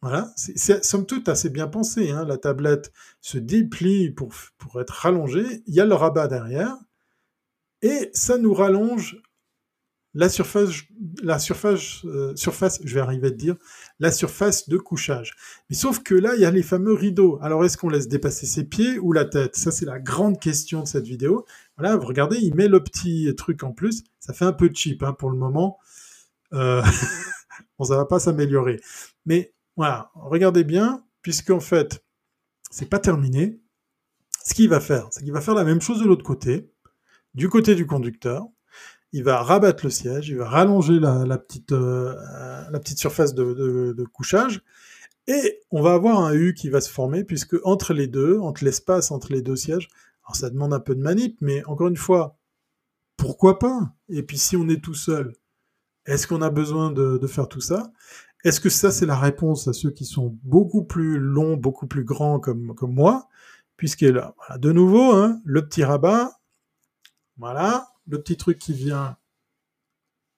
Voilà, c'est somme toute assez bien pensé. Hein. La tablette se déplie pour, pour être rallongée. Il y a le rabat derrière. Et ça nous rallonge la surface, la surface, euh, surface, je vais arriver à dire, la surface de couchage. Mais sauf que là, il y a les fameux rideaux. Alors, est-ce qu'on laisse dépasser ses pieds ou la tête? Ça, c'est la grande question de cette vidéo. Voilà, vous regardez, il met le petit truc en plus. Ça fait un peu cheap hein, pour le moment. Euh, bon, ça va pas s'améliorer. Mais voilà, regardez bien, puisqu'en fait, c'est pas terminé. Ce qu'il va faire, c'est qu'il va faire la même chose de l'autre côté, du côté du conducteur. Il va rabattre le siège, il va rallonger la, euh, petite surface de, couchage, et on va avoir un U qui va se former, puisque entre les deux, entre l'espace entre les deux sièges, alors ça demande un peu de manip, mais encore une fois, pourquoi pas? Et puis si on est tout seul, est-ce qu'on a besoin de faire tout ça? Est-ce que ça, c'est la réponse à ceux qui sont beaucoup plus longs, beaucoup plus grands comme, moi Puisqu'il là, voilà, de nouveau, hein, le petit rabat, voilà, le petit truc qui vient,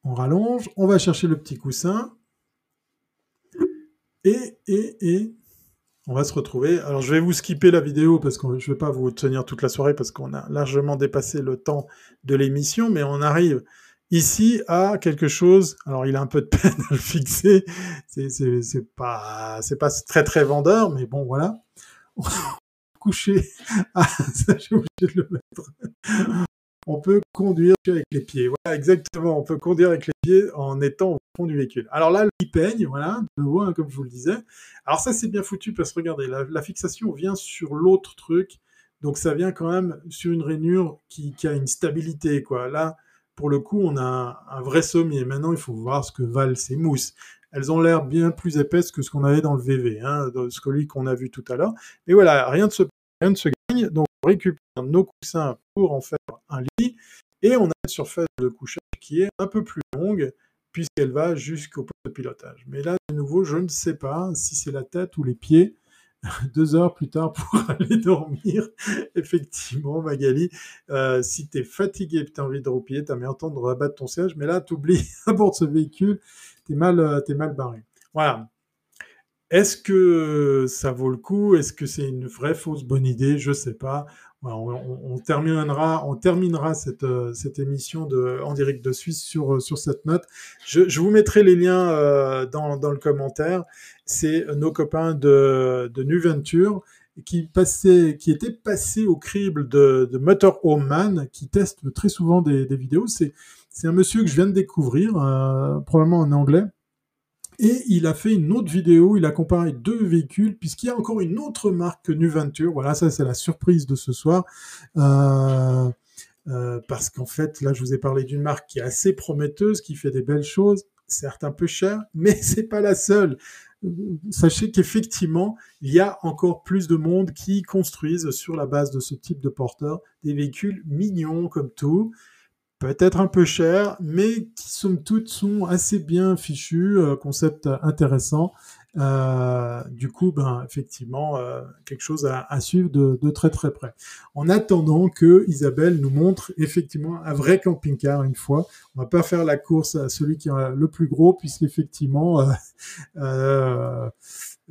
on rallonge, on va chercher le petit coussin, et, et, et, on va se retrouver. Alors, je vais vous skipper la vidéo parce que je ne vais pas vous tenir toute la soirée parce qu'on a largement dépassé le temps de l'émission, mais on arrive ici à quelque chose. Alors, il a un peu de peine à le fixer. C'est pas, c'est pas très très vendeur, mais bon, voilà. Coucher. Ah, ça, j'ai oublié de le mettre on peut conduire avec les pieds. Voilà, exactement. On peut conduire avec les pieds en étant au fond du véhicule. Alors là, il peigne, voilà, de nouveau, hein, comme je vous le disais. Alors ça, c'est bien foutu parce que regardez, la, fixation vient sur l'autre truc. Donc ça vient quand même sur une rainure qui, a une stabilité, quoi. Là, pour le coup, on a un, vrai sommier. Maintenant, il faut voir ce que valent ces mousses. Elles ont l'air bien plus épaisses que ce qu'on avait dans le VV, hein, ce qu'on a vu tout à l'heure. Mais voilà, rien de se, rien de se gagne. Donc on récupère nos coussins pour en faire un lit, et on a une surface de couchage qui est un peu plus longue, puisqu'elle va jusqu'au poste de pilotage. Mais là, de nouveau, je ne sais pas si c'est la tête ou les pieds. Deux heures plus tard pour aller dormir, effectivement, Magali, euh, si tu es fatigué et tu as envie de roupiller, tu as bien temps de rabattre ton siège, mais là, tu oublies à bord de ce véhicule, tu es, mal, euh, mal barré. Voilà. Est-ce que ça vaut le coup? Est-ce que c'est une vraie fausse bonne idée? Je sais pas. On, terminera, cette, euh, émission en direct de Suisse sur, euh, cette note. Je, vous mettrai les liens euh, dans, le commentaire. C'est nos copains de, de New Venture qui passaient, qui étaient passés au crible de, de Home Man, qui testent très souvent des, vidéos. C'est un monsieur que je viens de découvrir, probablement en anglais et il a fait une autre vidéo, il a comparé deux véhicules, puisqu'il y a encore une autre marque que Nuventure. Voilà, ça c'est la surprise de ce soir. Euh, euh, parce qu'en fait, là, je vous ai parlé d'une marque qui est assez prometteuse, qui fait des belles choses, certes un peu cher, mais c'est pas la seule. Sachez qu'effectivement, il y a encore plus de monde qui construisent sur la base de ce type de porteur des véhicules mignons comme tout, peut-être un peu cher, mais qui somme toute sont assez bien fichus, euh, concept intéressant. Euh, du coup, ben effectivement, euh, quelque chose à, suivre de, très très près. En attendant que Isabelle nous montre effectivement un vrai camping-car une fois, on va pas faire la course à celui qui a le plus gros, puisqu'effectivement,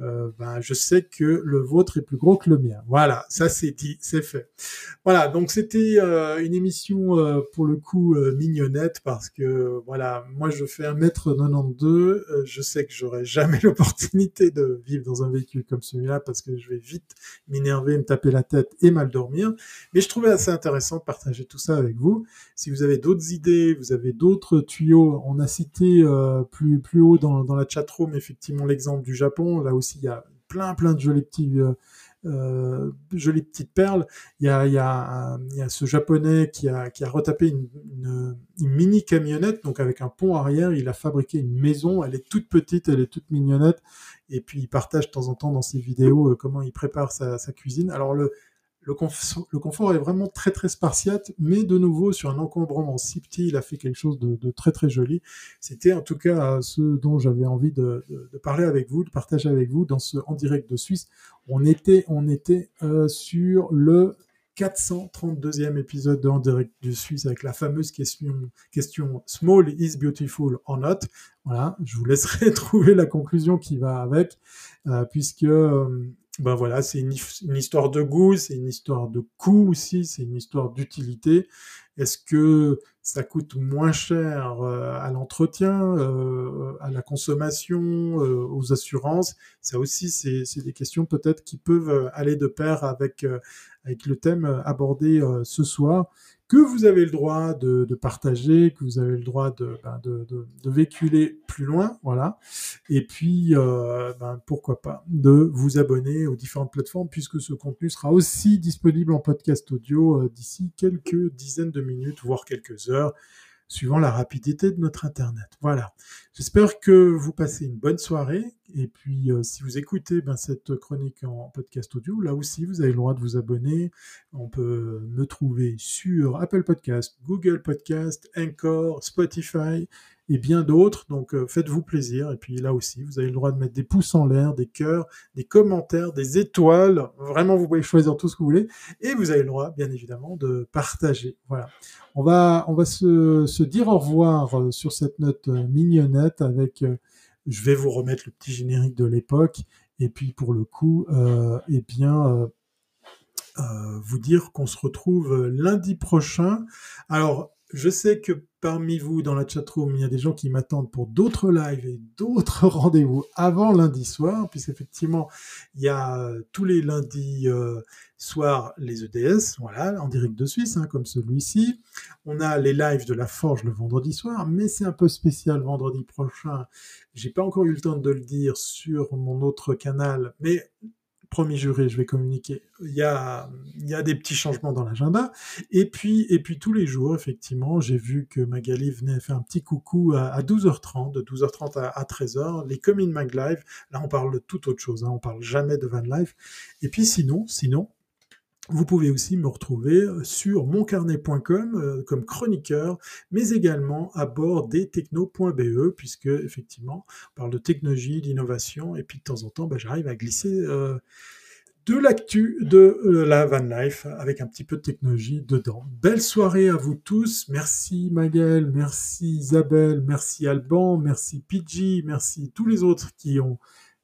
euh, ben, je sais que le vôtre est plus gros que le mien. Voilà, ça c'est dit, c'est fait. Voilà, donc c'était euh, une émission euh, pour le coup mignonnette parce que voilà, moi je fais 1m92, je sais que j'aurai jamais l'opportunité de vivre dans un véhicule comme celui-là parce que je vais vite m'énerver, me taper la tête et mal dormir. Mais je trouvais assez intéressant de partager tout ça avec vous. Si vous avez d'autres idées, vous avez d'autres tuyaux, on a cité plus plus haut dans, dans la chatroom effectivement l'exemple du Japon, là aussi il y a plein, plein de jolis petits, euh, euh, jolies petites perles. Il y a, il y a, il y a ce japonais qui a, qui a retapé une, mini camionnette, donc avec un pont arrière. Il a fabriqué une maison. Elle est toute petite, elle est toute mignonnette. Et puis il partage de temps en temps dans ses vidéos euh, comment il prépare sa, sa cuisine. Alors le, le, confort, est vraiment très très spartiate, mais de nouveau sur un encombrement si petit, il a fait quelque chose de, très très joli. C'était en tout cas ce dont j'avais envie de, parler avec vous, de partager avec vous dans ce en direct de Suisse. On était on était euh, sur le 432e épisode de En direct de Suisse avec la fameuse question, Small is beautiful or not. Voilà, je vous laisserai trouver la conclusion qui va avec, euh, puisque euh, ben voilà, c'est une, histoire de goût, c'est une histoire de coût aussi, c'est une histoire d'utilité. Est-ce que ça coûte moins cher euh, à l'entretien, euh, à la consommation, euh, aux assurances? Ça aussi, c'est des questions peut-être qui peuvent aller de pair avec, avec le thème abordé ce soir que vous avez le droit de, partager, que vous avez le droit ben, de, de, véhiculer plus loin, voilà. Et puis, euh, ben, pourquoi pas, de vous abonner aux différentes plateformes, puisque ce contenu sera aussi disponible en podcast audio euh, d'ici quelques dizaines de minutes, voire quelques heures suivant la rapidité de notre Internet. Voilà. J'espère que vous passez une bonne soirée. Et puis, euh, si vous écoutez ben, cette chronique en podcast audio, là aussi, vous avez le droit de vous abonner. On peut me trouver sur Apple Podcast, Google Podcast, Anchor, Spotify et bien d'autres. Donc euh, faites-vous plaisir. Et puis là aussi, vous avez le droit de mettre des pouces en l'air, des cœurs, des commentaires, des étoiles. Vraiment, vous pouvez choisir tout ce que vous voulez. Et vous avez le droit, bien évidemment, de partager. Voilà. On va, on va se, se dire au revoir euh, sur cette note euh, mignonnette avec, je vais vous remettre le petit générique de l'époque. Et puis pour le coup, euh, eh bien, vous dire qu'on se retrouve lundi prochain. Alors, je sais que parmi vous dans la chatroom, il y a des gens qui m'attendent pour d'autres lives et d'autres rendez-vous avant lundi soir, puisqu'effectivement, il y a tous les lundis euh, soirs les EDS, voilà, en direct de Suisse, hein, comme celui-ci. On a les lives de la Forge le vendredi soir, mais c'est un peu spécial vendredi prochain. J'ai pas encore eu le temps de le dire sur mon autre canal, mais promis juré, je vais communiquer. Il y a, il y a des petits changements dans l'agenda. Et puis, et puis tous les jours, effectivement, j'ai vu que Magali venait faire un petit coucou à, 12h30, de 12h30 à, 13h, les Comin Mag Live. Là, on parle de toute autre chose. Hein, on parle jamais de Van Life. Et puis sinon, sinon, vous pouvez aussi me retrouver euh, sur moncarnet.com euh, comme chroniqueur, mais également à bord des techno.be, puisque effectivement, on parle de technologie, d'innovation, et puis de temps en temps, bah, j'arrive à glisser euh, de l'actu de la van life avec un petit peu de technologie dedans. Belle soirée à vous tous. Merci Magali, merci Isabelle, merci Alban, merci Pidgey, merci tous les autres qui ont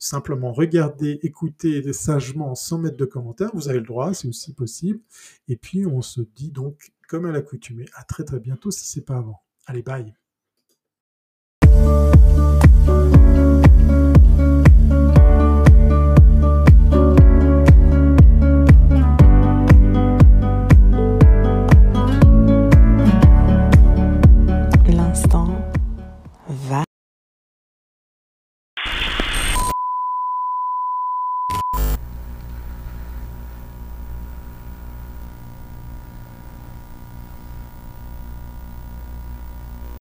simplement regarder, écouter sagement sans mettre de commentaires. Vous avez le droit, c'est aussi possible. Et puis on se dit donc, comme à l'accoutumée, à très très bientôt si c'est pas avant. Allez, bye.